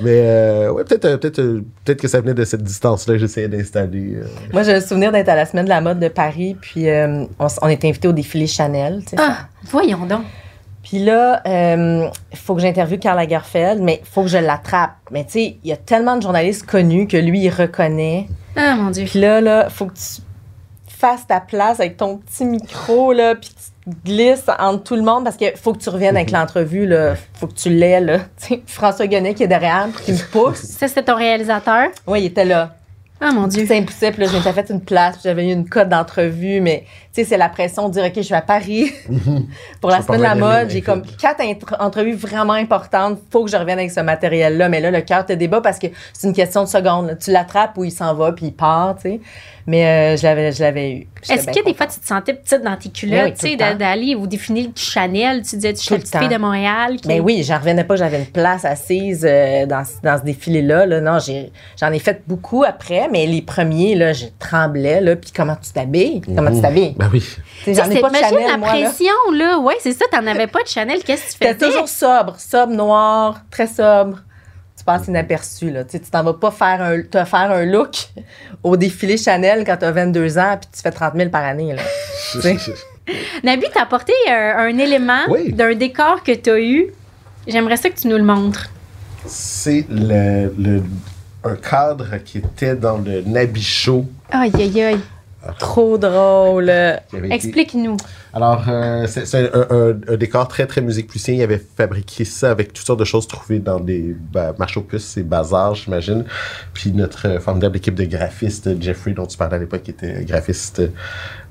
Mais euh, ouais, peut-être euh, peut-être euh, peut-être que ça venait de cette distance-là que j'essayais d'installer. euh. Moi, j'ai le souvenir d'être à la semaine de la mode de Paris, puis euh, on, s- on était invité au défilé Chanel. tu sais. Ah, voyons donc. Puis là, il faut que j'interviewe Karl Lagerfeld, mais il faut que je l'attrape. Mais tu sais, il y a tellement de journalistes connus que lui, il reconnaît. Ah, mon Dieu. Puis là, là, faut que tu fasses ta place avec ton petit micro, là, puis tu te glisses entre tout le monde parce qu'il faut que tu reviennes avec l'entrevue, là. Faut que tu l'aies, là. Tu sais, François Guenet qui est derrière, puis qui me pousse. Ça, c'était ton réalisateur? Oui, il était là. Ah, mon Dieu. Poussait, puis là, je m'étais fait une place, puis j'avais eu une cote d'entrevue, mais tu sais, c'est la pression de dire, OK, je suis à Paris pour la semaine de la mode. J'ai comme quatre entrevues vraiment importantes. Faut que je revienne avec ce matériel-là. Mais là, le cœur te débat parce que c'est une question de secondes. là. Tu l'attrapes ou il s'en va, puis il part, tu sais. Mais euh, je l'avais je l'avais eu. Est-ce que des fois, tu te sentais petite dans tes culottes, oui, tu sais, le d'aller au défilé du Chanel, tu disais, tu suis le petite fille de Montréal. qui- Mais oui, j'en revenais pas, j'avais une place assise euh, dans, ce- dans ce défilé-là. Là. Non, j'ai- j'en ai fait beaucoup après, mais les premiers, là, je tremblais. Là, puis comment tu t'habilles? Comment tu t'habilles? Ben oui. J'en ai pas de Chanel, la moi, pression, là. Ouais, c'est ça, t'en avais pas de Chanel. Qu'est-ce que tu T'es faisais? toujours sobre, sobre, noir, très sobre. Tu passes inaperçu, là. Tu t'en vas pas faire un, te faire un look au défilé Chanel quand t'as 22 ans puis tu fais 30 000 par année, là. Nabi, t'as apporté euh, un élément Oui. d'un décor que t'as eu. J'aimerais ça que tu nous le montres. C'est le, le- un cadre qui était dans le Nabichot. Aïe, aïe, aïe. Trop drôle. Explique-nous. Alors, euh, c'est un, un- un décor très, très musique plusien. Il avait fabriqué ça avec toutes sortes de choses trouvées dans des bah, marchés aux puces et bazars, j'imagine. Puis notre euh, formidable équipe de graphistes, Jeffrey, dont tu parlais à l'époque, qui était graphiste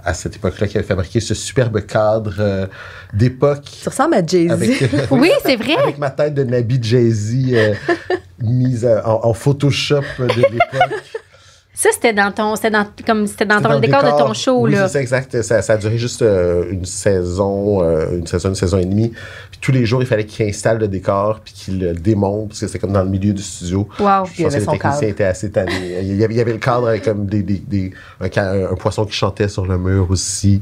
à cette époque-là, qui avait fabriqué ce superbe cadre euh, d'époque. Tu ressembles à Jay-Z. Oui, c'est vrai. avec ma tête de Nabi Jay-Z euh, mise euh, en, en Photoshop de l'époque. Ça, c'était dans ton, c'était dans, comme, c'était dans le décor, de ton show, oui, là. c'est ça, exact. Ça, ça a duré juste euh, une saison, euh, une saison, une saison et demie. Puis tous les jours, il fallait qu'il installe le décor puis qu'il le démonte parce que c'était comme dans le milieu du studio. Wow. Je pense que les techniciens étaient assez tannés. Il y avait, il y avait le cadre avec comme des, des, des- un, poisson qui chantait sur le mur aussi.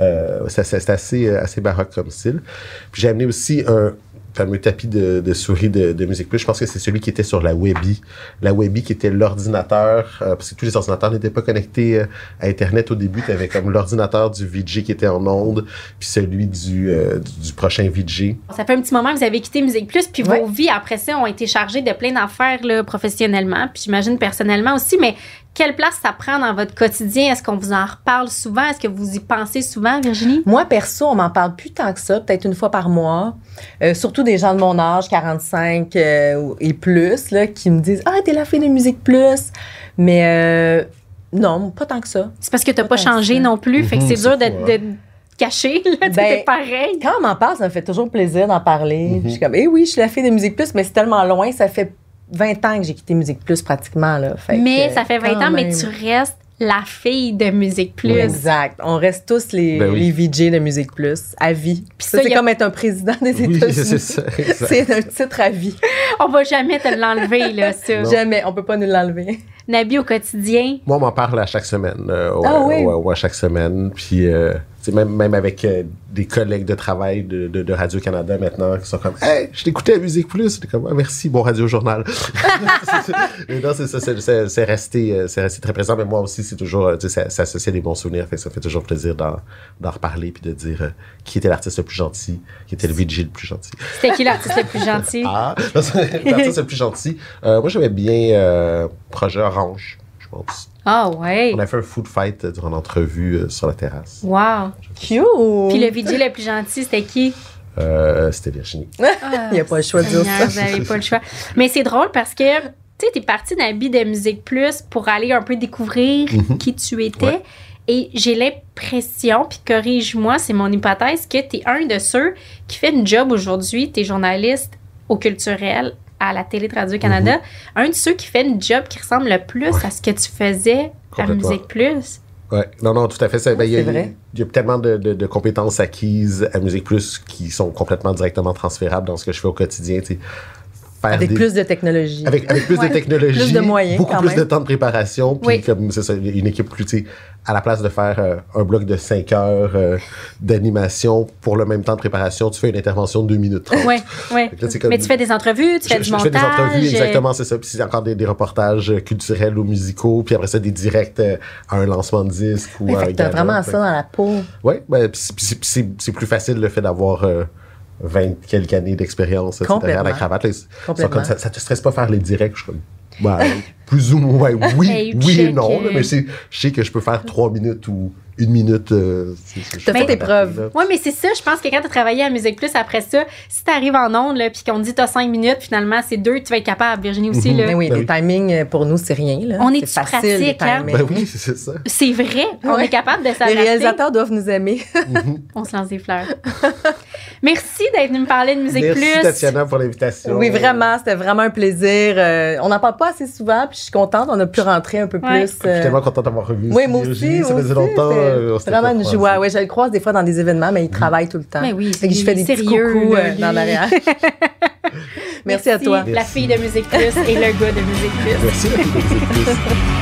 Euh, C'était assez, assez baroque comme style. Puis j'ai amené aussi un fameux tapis de, de souris de, de Musique Plus. Je pense que c'est celui qui était sur la Webby. La Webby qui était l'ordinateur, euh, parce que tous les ordinateurs n'étaient pas connectés euh, à Internet au début. Tu avais comme l'ordinateur du VJ qui était en onde, puis celui du, euh, du, du prochain VJ. Ça fait un petit moment que vous avez quitté Musique Plus, puis Ouais. vos vies après ça ont été chargées de plein d'affaires là, professionnellement, puis j'imagine personnellement aussi. Mais quelle place ça prend dans votre quotidien? Est-ce qu'on vous en reparle souvent? Est-ce que vous y pensez souvent, Virginie? Moi, perso, on m'en parle plus tant que ça, peut-être une fois par mois. Euh, surtout des gens de mon âge, 45 euh, et plus, là, qui me disent Ah, t'es la fille de Musique Plus. Mais euh, non, pas tant que ça. C'est parce que t'as Pas pas changé non plus, fait que Mhm, c'est dur de, ça. de cacher. Là, Ben, pareil. Quand on m'en parle, ça me fait toujours plaisir d'en parler. Mhm. Puis Je suis comme, eh oui, je suis la fille de Musique Plus, mais c'est tellement loin, ça fait 20 ans que j'ai quitté Musique Plus pratiquement. Là. Fait Mais que, ça fait 20 quand ans, mais tu restes la fille de Musique Plus. Exact. On reste tous les, Ben oui. les VJ de Musique Plus à vie. ça, ça, c'est a- comme être un président des Oui, États-Unis. c'est ça. exact. C'est un titre à vie. On va jamais te l'enlever, là, ça. Non. Jamais. On peut pas nous l'enlever. Nabi, au quotidien, Moi, on m'en parle à chaque semaine. euh, ouais, Ah oui? ouais, ouais, chaque semaine. Puis, euh, même, même avec euh, des collègues de travail de, de, de Radio-Canada maintenant qui sont comme Hey, je t'écoutais à Musique Plus. J'étais comme Ah, Merci, bon Radio-Journal. non, c'est ça, resté, très présent. Mais moi aussi, c'est toujours, euh, tu sais, ça, associe à des bons souvenirs. Fait que ça fait toujours plaisir d'en reparler puis de dire euh, qui était l'artiste le plus gentil, qui était le VJ le plus gentil. c'était qui l'artiste le plus gentil? Ah, l'artiste le plus gentil. Euh, moi, j'aimais bien Projet Orange, pense. Ah, ouais. On a fait un food fight euh, durant l'entrevue euh, sur la terrasse. Wow. Cute. Puis le VJ le plus gentil, c'était qui? Euh, C'était Virginie. Il y a pas le choix de dire ça. Vous n'avez pas le choix. Mais c'est drôle parce que, tu sais, t'es parti d'habit de Musique Plus pour aller un peu découvrir qui tu étais. Mhm. Ouais. Et j'ai l'impression, puis corrige-moi, c'est mon hypothèse, que tu es un de ceux qui fait une job aujourd'hui, tu es journaliste au culturel à la télé de Radio-Canada, Mhm. un de ceux qui fait une job qui ressemble le plus à ce que tu faisais à. Musique Plus. Ouais. Non, non, tout à fait. ça. Ben, il y a- c'est vrai. Il y a tellement de, de- de compétences acquises à Musique Plus qui sont complètement directement transférables dans ce que je fais au quotidien. tu sais. Faire Avec des- plus de technologie. Avec, avec plus Ouais. de technologie, Plus de moyens, beaucoup quand plus même. de temps de préparation, puis Oui. comme c'est ça, une équipe plus, à la place de faire euh, un bloc de 5 heures euh, d'animation pour le même temps de préparation, tu fais une intervention de 2 minutes 30. Ouais, ouais. Fait que là, c'est comme- Mais tu fais des entrevues, tu fais Je, du je montage. fais des entrevues, euh, exactement, c'est ça. Puis c'est encore des, des reportages culturels ou musicaux, puis après ça, des directs euh, à un lancement de disque ou Ouais, à un fait t'as gala. vraiment Fait ça dans la peau. Oui, ben, puis c'est- plus facile le fait d'avoir euh, 20 quelques années d'expérience derrière la cravate. Là, Complètement. comme ça, ça te stresse pas faire les directs. Je suis comme, ben, plus ou moins, oui, oui et non. là, euh, mais c'est- je sais que je peux faire 3 minutes ou une minute. euh, T'as fait tes preuves. Oui, mais c'est ça. Je pense que quand tu as travaillé à Musique Plus après ça, si tu arrives en ondes puis qu'on te dit tu as cinq minutes, finalement, c'est deux, tu vas être capable. Virginie aussi. Mhm. là. Mais oui, Ben les oui. timings, euh, pour nous, c'est rien. Là. On est C'est du facile, les pratique, hein? Ben oui, c'est ça. C'est vrai. On Ouais. est capable de Les s'adapter. réalisateurs doivent nous aimer. On se lance des fleurs. Merci d'être venu me parler de Musique Merci Plus. Tatiana pour l'invitation. Oui, vraiment, c'était vraiment un plaisir. Euh, on n'en parle pas assez souvent, puis je suis contente. On a pu rentrer un peu Ouais. plus. Je suis euh, tellement content d'avoir revu. Oui, moi aussi. Ça faisait longtemps. Euh, vraiment une joie. Ouais, je le croise des fois dans des événements, mais il travaille tout le temps. Mais oui, Fait que je fais des petits sérieux, coucous là, euh, dans l'arrière. Merci à toi. La fille de Musique Plus et le gars de Musique Plus. Merci.